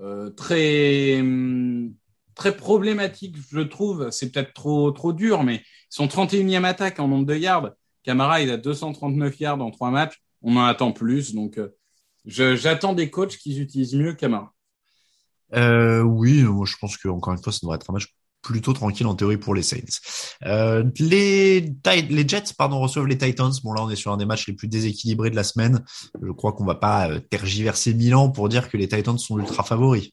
euh, très hum, très problématique, je trouve. C'est peut-être trop, dur, mais son 31e attaque en nombre de yards. Camara, il a 239 yards en trois matchs. On en attend plus. Donc, euh, j'attends des coachs qui utilisent mieux Camara. Euh, oui, je pense que encore une fois, ça devrait être un match plutôt tranquille en théorie pour les Saints. Euh, les, les Jets pardon, reçoivent les Titans. Bon là on est sur un des matchs les plus déséquilibrés de la semaine. Je crois qu'on va pas euh, tergiverser Milan pour dire que les Titans sont ultra favoris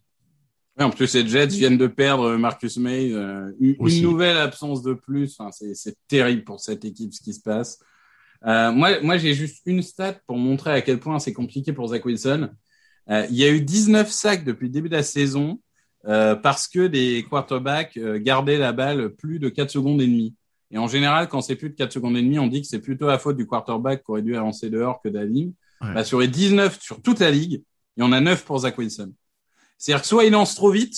en plus, les Jets viennent de perdre Marcus May, euh, une, nouvelle absence de plus. Enfin, c'est terrible pour cette équipe ce qui se passe. Euh, moi, moi j'ai juste une stat pour montrer à quel point c'est compliqué pour Zach Wilson. Euh, il y a eu 19 sacs depuis le début de la saison euh, parce que des quarterbacks euh, gardaient la balle plus de 4 secondes et demie. Et en général, quand c'est plus de 4 secondes et demie, on dit que c'est plutôt la faute du quarterback qui aurait dû avancer dehors que d'Alim. Bah, sur les 19 sur toute la ligue, il y en a 9 pour Zach Wilson. C'est-à-dire que soit il lance trop vite,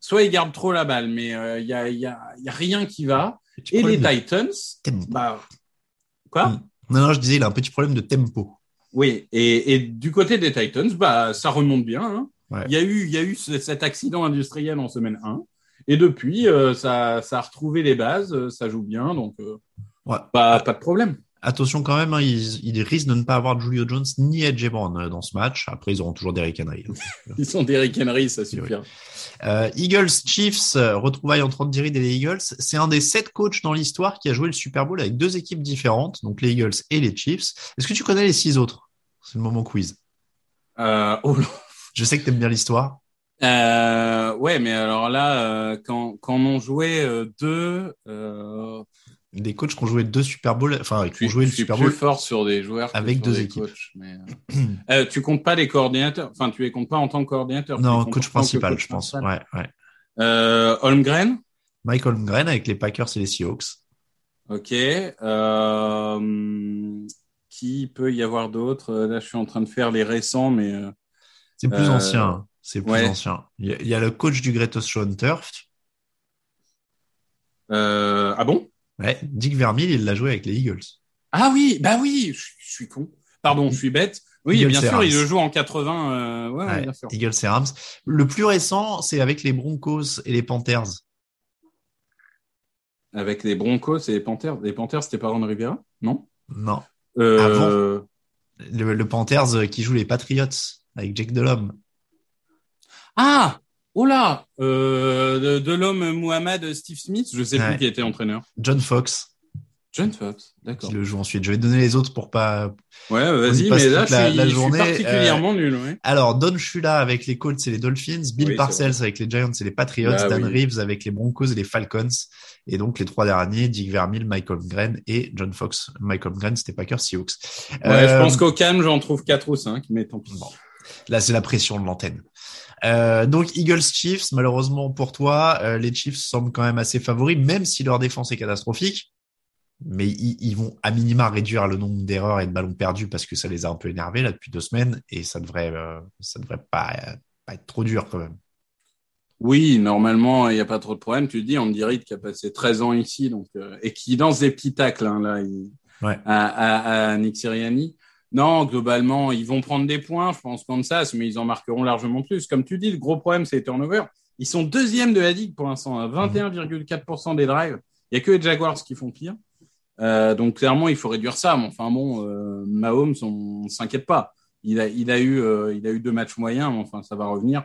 soit il garde trop la balle, mais il euh, y, a, y, a, y, a, rien qui va. Et les Titans, bah, quoi? Non, non, je disais, il a un petit problème de tempo. Oui, et, et du côté des Titans, bah, ça remonte bien. Hein. Il y a eu, il y a eu cet accident industriel en semaine 1, et depuis, euh, ça, ça a retrouvé les bases, euh, ça joue bien, donc ouais. pas, pas de problème. Attention quand même, hein, ils, ils, risquent de ne pas avoir Julio Jones ni Edge Brown euh, dans ce match. Après, ils auront toujours Derrick Henry. Hein. ils sont Derrick Henry, ça suffit. Euh, Eagles Chiefs, euh, retrouvailles entre Andy et les Eagles. C'est un des sept coachs dans l'histoire qui a joué le Super Bowl avec deux équipes différentes, donc les Eagles et les Chiefs. Est-ce que tu connais les six autres? C'est le moment quiz. Euh, oh Je sais que tu aimes bien l'histoire. Euh, ouais, mais alors là, quand, quand on jouait deux, des coachs qui ont joué deux Super Bowl, enfin qui ont joué le Super Bowl. plus fort sur des joueurs avec deux équipes. mais... Euh, euh, tu comptes pas les coordinateurs, enfin tu les comptes pas en tant que coordinateur. Non, coach principal, je pense. Ouais, ouais. Euh, Holmgren. Mike Holmgren avec les Packers et les Seahawks. Ok. Euh... Qui peut y avoir d'autres? Là, je suis en train de faire les récents, mais. Euh, C'est plus ancien. C'est plus ancien. Il y, a, il y, a, le coach du Greatest Show on Turf. ah bon? Ouais, Dick Vermeil, il l'a joué avec les Eagles. Ah oui, bah oui, je, suis con. Pardon, je suis bête. Oui, bien sûr, il le joue en 80. Euh, ouais, bien sûr. Eagles et Rams. Le plus récent, c'est avec les Broncos et les Panthers. Avec les Broncos et les Panthers. Les Panthers, c'était pas Ron Rivera, non? Non. Euh... Avant, le, Panthers qui joue les Patriots avec Jake Delhomme. Ah Oh là, euh, de, l'homme Mohamed Steve Smith, je sais plus qui était entraîneur. John Fox. John Fox, d'accord. Qui le joue ensuite. Je vais donner les autres pour pas. Ouais, vas-y, mais là, je suis, journée, particulièrement nul. Ouais. Alors, Don Shula avec les Colts et les Dolphins, Bill Parcells avec les Giants et les Patriots, bah Dan Reeves avec les Broncos et les Falcons, et donc les trois derniers, Dick Vermeil, Michael Gren et John Fox. Michael Gren, c'était Packers Seahawks. Ouais, euh... je pense qu'au CAM, j'en trouve quatre ou cinq, mais tant pis. Bon. Là, c'est la pression de l'antenne. Euh, donc Eagles Chiefs, malheureusement pour toi, euh, les Chiefs semblent quand même assez favoris, même si leur défense est catastrophique. Mais ils, vont à minima réduire le nombre d'erreurs et de ballons perdus parce que ça les a un peu énervés là depuis deux semaines et ça devrait, euh, ça devrait pas, pas, être trop dur quand même. Oui, normalement il n'y a pas trop de problème. Tu dis, on dirait qui a passé 13 ans ici donc et qui lance des petits tacles hein, là, ouais. à, à, à Nick Sirianni. Non, globalement, ils vont prendre des points, je pense, Kansas, mais ils en marqueront largement plus. Comme tu dis, le gros problème, c'est les turnovers. Ils sont deuxième de la ligue pour l'instant, à 21,4% des drives. Il y a que les Jaguars qui font pire. Euh, donc clairement, il faut réduire ça. Mais enfin bon, euh, Mahomes, on, ne s'inquiète pas. Il a, il a eu, euh, il a eu deux matchs moyens. Mais enfin, ça va revenir.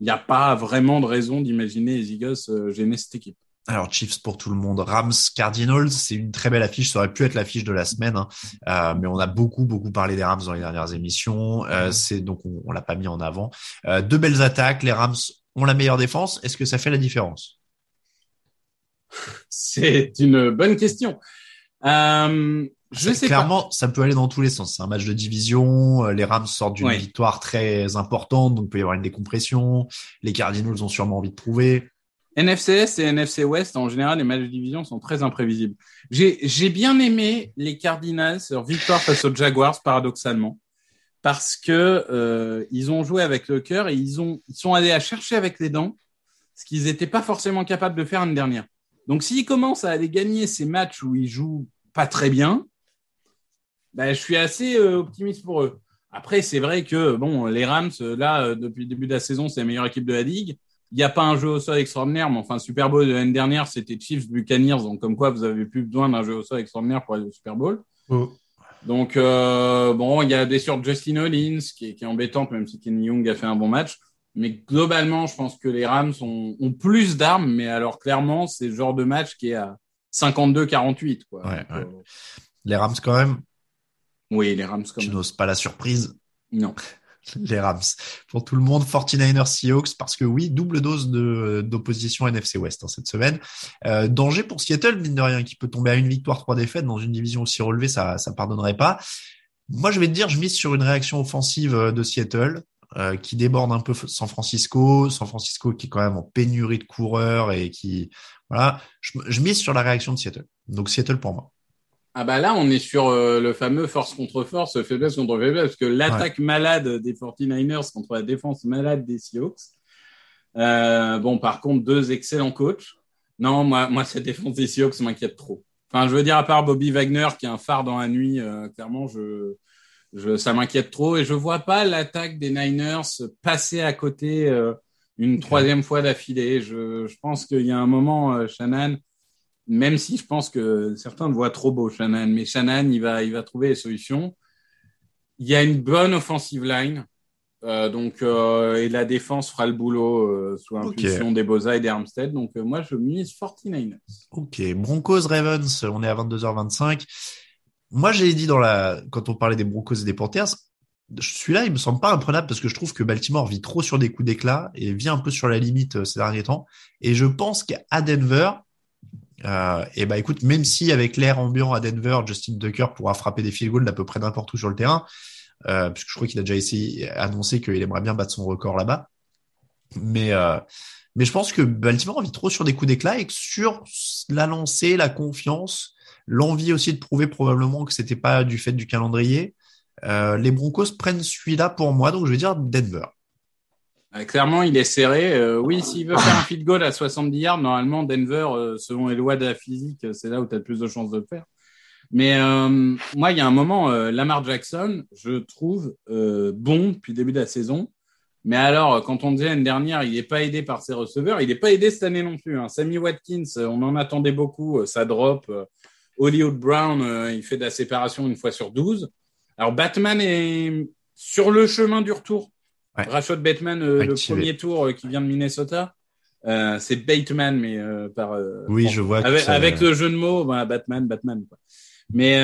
Il n'y a pas vraiment de raison d'imaginer les Eagles gêner cette équipe. Alors Chiefs pour tout le monde, Rams Cardinals, c'est une très belle affiche. Ça aurait pu être l'affiche de la semaine, hein. mais on a beaucoup beaucoup parlé des Rams dans les dernières émissions. c'est donc on, on l'a pas mis en avant. deux belles attaques. Les Rams ont la meilleure défense. Est-ce que ça fait la différence? C'est une bonne question. Euh, je sais clairement, ça peut aller dans tous les sens. C'est un match de division. Euh, les Rams sortent d'une victoire très importante, donc il peut y avoir une décompression. Les Cardinals ont sûrement envie de prouver. NFCS et NFC West, en général, les matchs de division sont très imprévisibles. J'ai bien aimé les Cardinals leur victoire face aux Jaguars, paradoxalement, parce que euh, ils ont joué avec le cœur et ils ont ils sont allés à chercher avec les dents ce qu'ils n'étaient pas forcément capables de faire une dernière. Donc, s'ils commencent à aller gagner ces matchs où ils jouent pas très bien, ben, je suis assez euh, optimiste pour eux. Après, c'est vrai que bon, les Rams, là, euh, depuis le début de la saison, c'est la meilleure équipe de la ligue. Il n'y a pas un jeu au sol extraordinaire, mais enfin, Super Bowl de l'année dernière, c'était Chiefs Buccaneers, donc comme quoi vous avez plus besoin d'un jeu au sol extraordinaire pour aller au Super Bowl. Oh. Donc bon, il y a des sur Justin Hollins qui est, qui est embêtante, même si Kenny Young a fait un bon match. Mais globalement, je pense que les Rams ont, ont plus d'armes, mais alors clairement, c'est le genre de match qui est à 52-48. Quoi. Ouais, ouais. Euh, les Rams quand même Oui, les Rams quand même. Tu n'oses pas la surprise Non. Les Rams. Pour tout le monde, 49ers Seahawks, parce que oui, double dose d'opposition NFC West hein, cette semaine. Euh, danger pour Seattle, mine de rien, qui peut tomber à une victoire, trois défaites dans une division aussi relevée, ça ça pardonnerait pas. Moi, je vais te dire, je mise sur une réaction offensive euh, de Seattle. Euh, qui déborde un peu San Francisco, San Francisco qui est quand même en pénurie de coureurs et qui voilà, je, mise sur la réaction de Seattle. Donc Seattle pour moi. Ah bah là, on est sur euh, le fameux force contre force, faiblesse contre faiblesse, parce que l'attaque malade des 49ers contre la défense malade des Seahawks. Euh, bon, par contre, deux excellents coachs. Non, moi, moi, cette défense des Seahawks m'inquiète trop. Enfin, je veux dire, à part Bobby Wagner, qui est un phare dans la nuit, euh, clairement, je, je, ça m'inquiète trop et je vois pas l'attaque des Niners passer à côté euh, une troisième fois d'affilée. Je, je, pense qu'il y a un moment, euh, Shannon, même si je pense que certains le voient trop beau, Shannon, mais Shannon, il va, il va trouver les solutions. Il y a une bonne offensive line. Euh, donc euh, et la défense fera le boulot euh, sous impulsion des Boza et des Armstead. Donc moi je mise 49ers. Ok, Broncos Ravens, on est à 22h25. Moi, j'ai dit dans la, quand on parlait des Broncos et des Panthers, celui-là, il me semble pas imprenable parce que je trouve que Baltimore vit trop sur des coups d'éclat et vit un peu sur la limite euh, ces derniers temps. Et je pense qu'à Denver, euh, et bah écoute, même si avec l'air ambiant à Denver, Justin Tucker pourra frapper des field goals d'à peu près n'importe où sur le terrain, euh, puisque je crois qu'il a déjà essayé annoncé qu'il aimerait bien battre son record là-bas. Mais euh, mais je pense que Baltimore vit trop sur des coups d'éclat et que sur la lancée, la confiance, l'envie aussi de prouver probablement que c'était pas du fait du calendrier. Euh, les Broncos prennent celui-là pour moi, donc je vais dire Denver. Euh, clairement, il est serré. Euh, oui, s'il veut faire un field goal à 70 yards, normalement, Denver, selon les lois de la physique, c'est là où tu as le plus de chances de le faire. Mais moi, il y a un moment, Lamar Jackson, je trouve bon depuis le début de la saison. Mais alors, quand on disait l'année dernière, il n'est pas aidé par ses receveurs, il n'est pas aidé cette année non plus. Hein. Sammy Watkins, on en attendait beaucoup, ça drop. Hollywood Brown, euh, il fait de la séparation une fois sur 12. Alors Batman est sur le chemin du retour. Ouais. Rashad Bateman, euh, le premier tour euh, qui vient de Minnesota. c'est Bateman, mais par. oui, je vois. Avec, le jeu de mots, bah, Batman, Batman. Quoi. Mais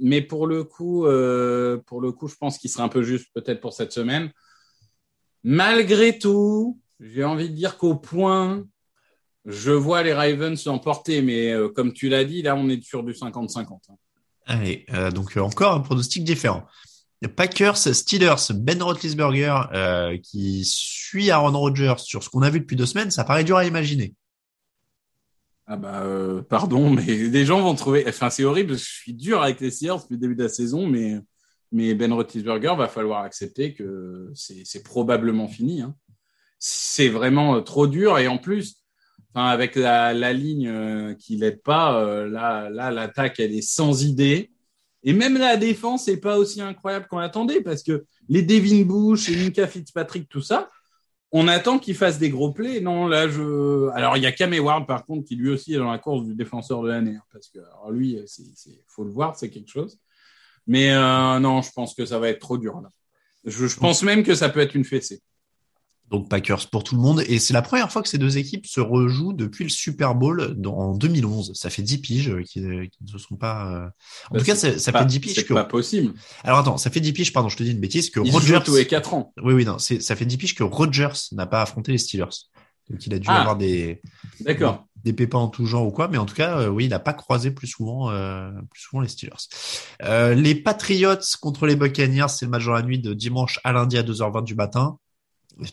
mais pour le coup, pour le coup, je pense qu'il serait un peu juste peut-être pour cette semaine. Malgré tout, j'ai envie de dire qu'au point je vois les Ravens s'emporter, mais euh, comme tu l'as dit, là, on est sur du 50-50. Hein. Allez, euh, donc euh, encore un pronostic différent. Packers, Steelers, Ben Roethlisberger euh, qui suit Aaron Rodgers sur ce qu'on a vu depuis deux semaines, ça paraît dur à imaginer. Ah bah pardon, mais les gens vont trouver. Enfin, c'est horrible. Je suis dur avec les Steelers depuis le début de la saison, mais mais Ben Roethlisberger va falloir accepter que c'est probablement fini. Hein. C'est vraiment trop dur et en plus avec la, ligne euh, qui l'aide pas, euh, là, là, l'attaque, elle est sans idée. Et même la défense n'est pas aussi incroyable qu'on attendait parce que les Devin Bush et Minka Fitzpatrick, tout ça, on attend qu'il fasse des gros plays. Non, là, je. Alors, il y a Cam Ward, par contre, qui lui aussi est dans la course du défenseur de l'année. hein, parce que, alors lui, c'est, faut le voir, c'est quelque chose. Mais euh, non, je pense que ça va être trop dur là. Je pense même que ça peut être une fessée. Donc Packers pour tout le monde. Et c'est la première fois que ces deux équipes se rejouent depuis le Super Bowl dans- en 2011. Ça fait 10 piges euh, qui, qui ne se sont pas... euh, En Bah, tout cas, ça, ça pas- fait 10 piges C'est que... pas possible. Alors attends, ça fait 10 piges, pardon, je te dis une bêtise, que Ils jouent tous les 4 ans. Oui, oui, non, ça fait 10 piges que Rodgers n'a pas affronté les Steelers. Donc il a dû Ah. avoir des, D'accord. des pépins en tout genre ou quoi, mais en tout cas, euh, oui, il n'a pas croisé plus souvent, euh, plus souvent les Steelers. Euh, les Patriots contre les Buccaneers, c'est le match dans la nuit de dimanche à lundi à 2h20 du matin.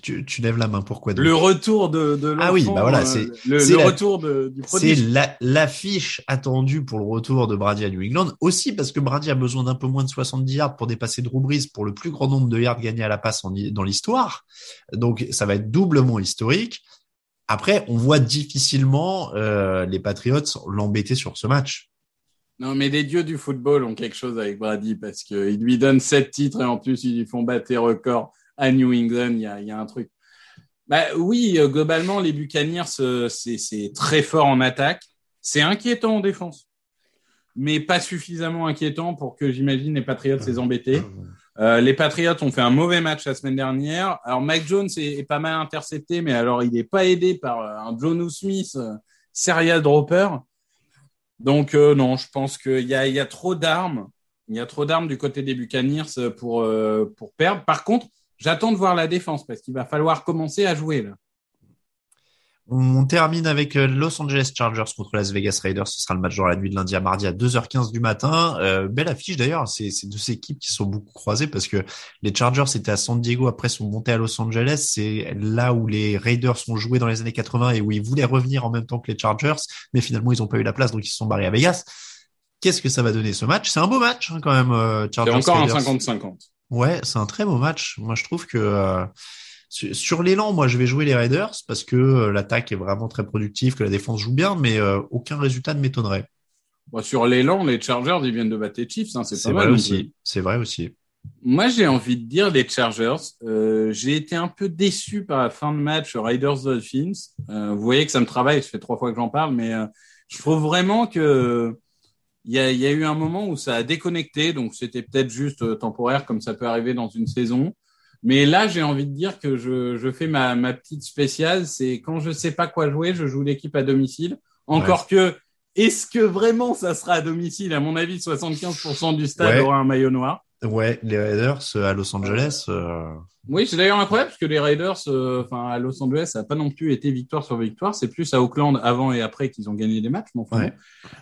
Tu, tu lèves la main, pourquoi donc? Le retour de, de Ah oui, bah voilà, euh, c'est- le, c'est le la- retour de, du C'est la- l'affiche attendue pour le retour de Brady à New England, aussi parce que Brady a besoin d'un peu moins de 70 yards pour dépasser Drew Brees pour le plus grand nombre de yards gagnés à la passe en- dans l'histoire. Donc ça va être doublement historique. Après, on voit difficilement euh, les Patriots l'embêter sur ce match. Non, mais les dieux du football ont quelque chose avec Brady parce qu'ils lui donnent sept titres et en plus ils lui font battre les records à New England. Il y a, un truc. Bah oui, euh, globalement, les Buccaneers, euh, c'est très fort en attaque. C'est inquiétant en défense, mais pas suffisamment inquiétant pour que j'imagine les Patriots les embêter. Euh, les Patriots ont fait un mauvais match la semaine dernière. Alors Mike Jones est, pas mal intercepté, mais alors il n'est pas aidé par un John Smith serial dropper. Donc non, je pense qu'il y a, trop d'armes. Il y a trop d'armes du côté des Buccaneers pour perdre. Par contre, j'attends de voir la défense parce qu'il va falloir commencer à jouer là. On termine avec euh, Los Angeles Chargers contre Las Vegas Raiders. Ce sera le match dans la nuit de lundi à mardi à 2h15 du matin. Euh, belle affiche d'ailleurs. C'est deux équipes qui sont beaucoup croisées parce que les Chargers étaient à San Diego, après sont montés à Los Angeles. C'est là où les Raiders ont joué dans les années 80 et où ils voulaient revenir en même temps que les Chargers, mais finalement ils n'ont pas eu la place, donc ils se sont barrés à Vegas. Qu'est-ce que ça va donner ce match? C'est un beau match hein, quand même. euh, Chargers encore un Raiders. 50-50. Ouais, c'est un très beau match. Moi, je trouve que euh, sur, l'élan, moi, je vais jouer les Raiders parce que euh, l'attaque est vraiment très productive, que la défense joue bien, mais euh, aucun résultat ne m'étonnerait. Bon, sur l'élan, les Chargers ils viennent de battre les Chiefs, hein, c'est pas C'est mal vrai aussi. C'est vrai aussi. Moi, j'ai envie de dire les Chargers. J'ai été un peu déçu par la fin de match Raiders Dolphins. Vous voyez que ça me travaille. Ça fait trois fois que j'en parle, mais je trouve vraiment que il y a, il y a eu un moment où ça a déconnecté. Donc, c'était peut-être juste euh, temporaire, comme ça peut arriver dans une saison. Mais là, j'ai envie de dire que je, je fais ma, ma petite spéciale. C'est quand je sais pas quoi jouer, je joue l'équipe à domicile. Encore que, est-ce que vraiment ça sera à domicile? À mon avis, 75% du stade Ouais. aura un maillot noir. Ouais, les Raiders euh, à Los Angeles. euh, Oui, c'est d'ailleurs incroyable parce que les Raiders, euh, enfin à Los Angeles, ça n'a pas non plus été victoire sur victoire. C'est plus à Auckland avant et après qu'ils ont gagné des matchs. Mais, enfin, Ouais.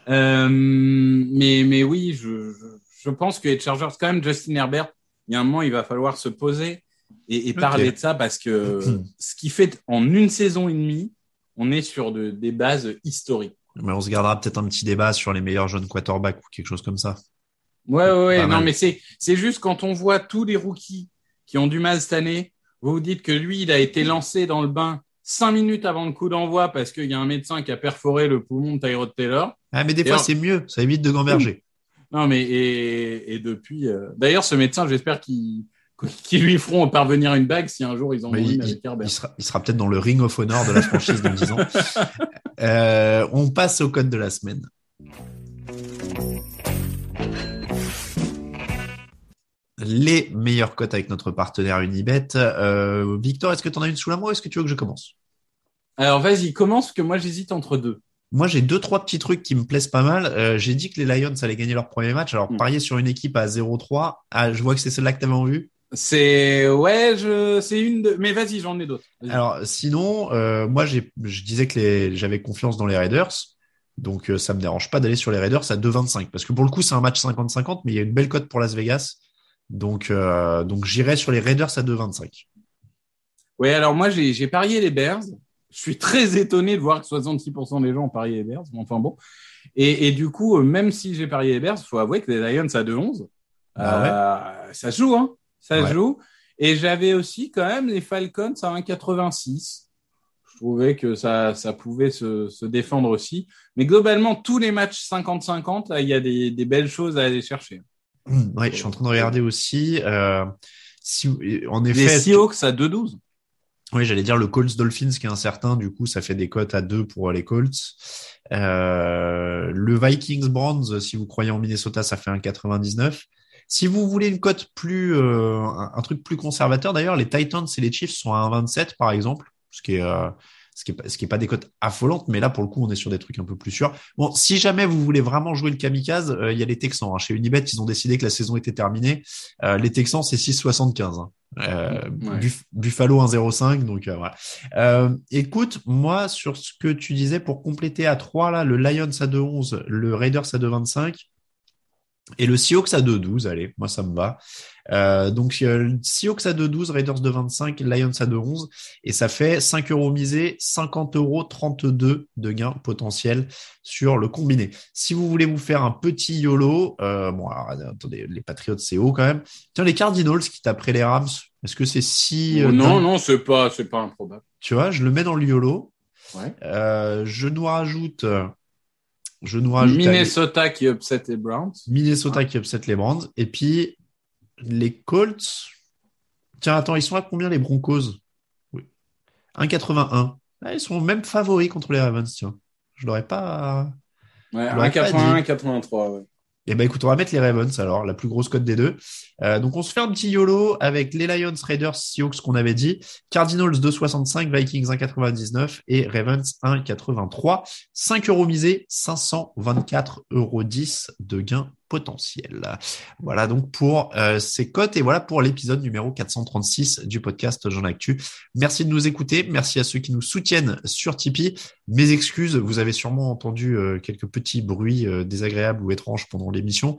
bon. Euh, mais mais oui, je, je pense que les Chargers, quand même, Justin Herbert, il y a un moment, il va falloir se poser et, parler de ça parce que ce qui fait en une saison et demie, on est sur de, des bases historiques. mais on se gardera peut-être un petit débat sur les meilleurs jeunes quarterbacks ou quelque chose comme ça. Ouais, ouais, non, mal. mais c'est, c'est juste quand on voit tous les rookies qui ont du mal cette année, vous vous dites que lui, il a été lancé dans le bain cinq minutes avant le coup d'envoi parce qu'il y a un médecin qui a perforé le poumon de Tyrod Taylor. Ah, mais des fois, alors- c'est mieux. Ça évite de gamberger. Non, mais et, et depuis, euh, d'ailleurs, ce médecin, j'espère qu'ils, qu'ils lui feront parvenir une bague si un jour ils en ont une avec il- Herbert. il sera, il sera peut-être dans le Ring of Honor de la franchise dans 10 ans. Euh, on passe au code de la semaine. Les meilleures cotes avec notre partenaire Unibet. Euh, Victor, est-ce que tu en as une sous la main ou est-ce que tu veux que je commence? Alors, vas-y, commence, parce que moi, j'hésite entre deux. Moi, j'ai deux, trois petits trucs qui me plaisent pas mal. Euh, j'ai dit que les Lions allaient gagner leur premier match. Alors, Mm. parier sur une équipe à 0-3. Ah, je vois que c'est celle-là que tu avais en vue. C'est, ouais, je, c'est une de, mais vas-y, j'en ai d'autres. Alors, sinon, euh, moi, j'ai, je disais que les, j'avais confiance dans les Raiders. Donc, euh, ça me dérange pas d'aller sur les Raiders à 2,25. Parce que pour le coup, c'est un match 50-50, mais il y a une belle cote pour Las Vegas. Donc, euh, donc j'irai sur les Raiders à 2,25. Ouais, alors moi, j'ai parié les Bears. Je suis très étonné de voir que 66% des gens ont parié les Bears. mais Enfin bon. Et, et du coup, euh, même si j'ai parié les Bears, il faut avouer que les Lions à 2-11, Bah euh, ça se joue, hein. Ça se Ouais. joue. Et j'avais aussi quand même les Falcons à 1,86. Je trouvais que ça, ça pouvait se, se défendre aussi. Mais globalement, tous les matchs 50-50, là, il y a des, des belles choses à aller chercher. Ouais, je suis en train de regarder aussi. Euh, si, en Les effet, Seahawks à 2-12. Oui, j'allais dire le Colts Dolphins qui est incertain, du coup ça fait des cotes à 2 pour les Colts. Euh, le Vikings Brands, si vous croyez en Minnesota, ça fait un 99. Si vous voulez une cote plus, euh, un, truc plus conservateur, d'ailleurs, les Titans et les Chiefs sont à 1,27 par exemple, ce qui est, euh, ce qui est, ce qui est pas des cotes affolantes, mais là pour le coup on est sur des trucs un peu plus sûrs. Bon, si jamais vous voulez vraiment jouer le kamikaze, euh, il y a les Texans. Hein. Chez Unibet, ils ont décidé que la saison était terminée. les Texans c'est 6,75. Hein. Euh, Buffalo 1,05 donc voilà. Euh, écoute, moi sur ce que tu disais pour compléter à 3 là, le Lions à 2,11, le Raiders à 2,25, et le Seahawks à 2-12, allez, moi ça me va. Euh, donc Seahawks à 2-12, Raiders de 25, Lions à 2-11, et ça fait 5 euros misés, 50 euros 32 de gains potentiels sur le combiné. Si vous voulez vous faire un petit YOLO, euh, bon alors, attendez, les Patriots c'est haut quand même. Tiens, les Cardinals qui taperaient les Rams, est-ce que c'est si... Euh, non, non, c'est pas, c'est pas improbable. Tu vois, je le mets dans le YOLO. Ouais. Euh, je nous rajoute je nous rajoute Minnesota qui upset les Browns. Minnesota qui upset les Browns. Et puis les Colts. Tiens, attends, ils sont à combien les Broncos? Oui. 1,81. Ah, ils sont même favoris contre les Ravens, tiens. Je l'aurais pas. Ouais, 1,81, 1,83, ouais. Eh ben écoute, on va mettre les Ravens alors, la plus grosse cote des deux. Euh, donc on se fait un petit YOLO avec les Lions, Raiders, Seahawks qu'on avait dit, Cardinals 2,65, Vikings 1,99 et Ravens 1,83. 5 euros misés, 524,10 euros de gain potentiel. Voilà donc pour euh, ces cotes et voilà pour l'épisode numéro 436 du podcast Jean Actu. Merci de nous écouter, merci à ceux qui nous soutiennent sur Tipeee. Mes excuses, vous avez sûrement entendu euh, quelques petits bruits euh, désagréables ou étranges pendant l'émission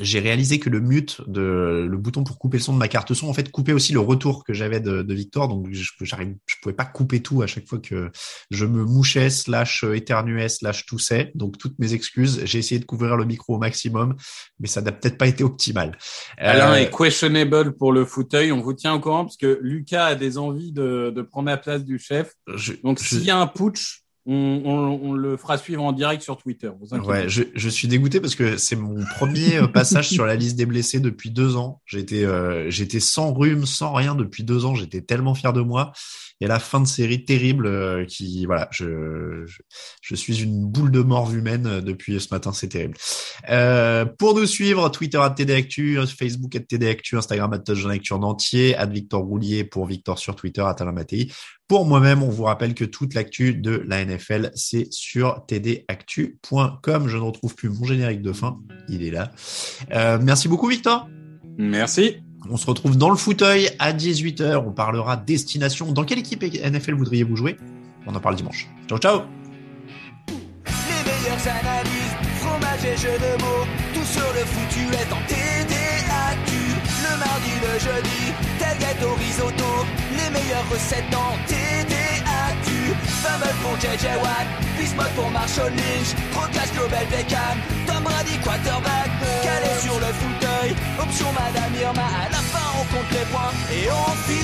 j'ai réalisé que le mute de le bouton pour couper le son de ma carte son en fait coupait aussi le retour que j'avais de, de, Victor. Donc je j'arrive je pouvais pas couper tout à chaque fois que je me mouchais slash éternuais slash toussais. Donc toutes mes excuses. J'ai essayé de couvrir le micro au maximum mais ça n'a peut-être pas été optimal. Alain euh, est questionable pour le fauteuil. On vous tient au courant parce que Lucas a des envies de, de prendre la place du chef. Donc s'il y a un putsch on, le fera suivre en direct sur Twitter. ouais, je, suis dégoûté parce que c'est mon premier euh, passage sur la liste des blessés depuis deux ans. J'étais euh, j'étais sans rhume, sans rien depuis deux ans. J'étais tellement fier de moi. Et la fin de série terrible euh, qui voilà, je, je, suis une boule de mort humaine depuis ce matin. C'est terrible. pour nous suivre, Twitter à TDActu, Facebook à TDActu, Instagram à Actu en entier, à Victor Roulier pour Victor sur Twitter, à Talain pour moi-même, on vous rappelle que toute l'actu de la NFL, c'est sur tdactu.com. Je ne retrouve plus mon générique de fin. Il est là. Euh, merci beaucoup, Victor. Merci. On se retrouve dans le fauteuil à 18h. On parlera destination. Dans quelle équipe NFL voudriez-vous jouer? On en parle dimanche. Ciao, ciao. Les meilleures analyses, fromage et jeux de mots. Tout sur le foutu est en. Jeudi, tel gâteau risotto. Les meilleures recettes en TDAQ. Fumble pour JJ Watt, Bismuth pour Marshall Lynch. Procast Global Beckham, Tom Brady quarterback. Calé sur le fauteuil, option Madame Irma. À la fin, on compte les points et on finit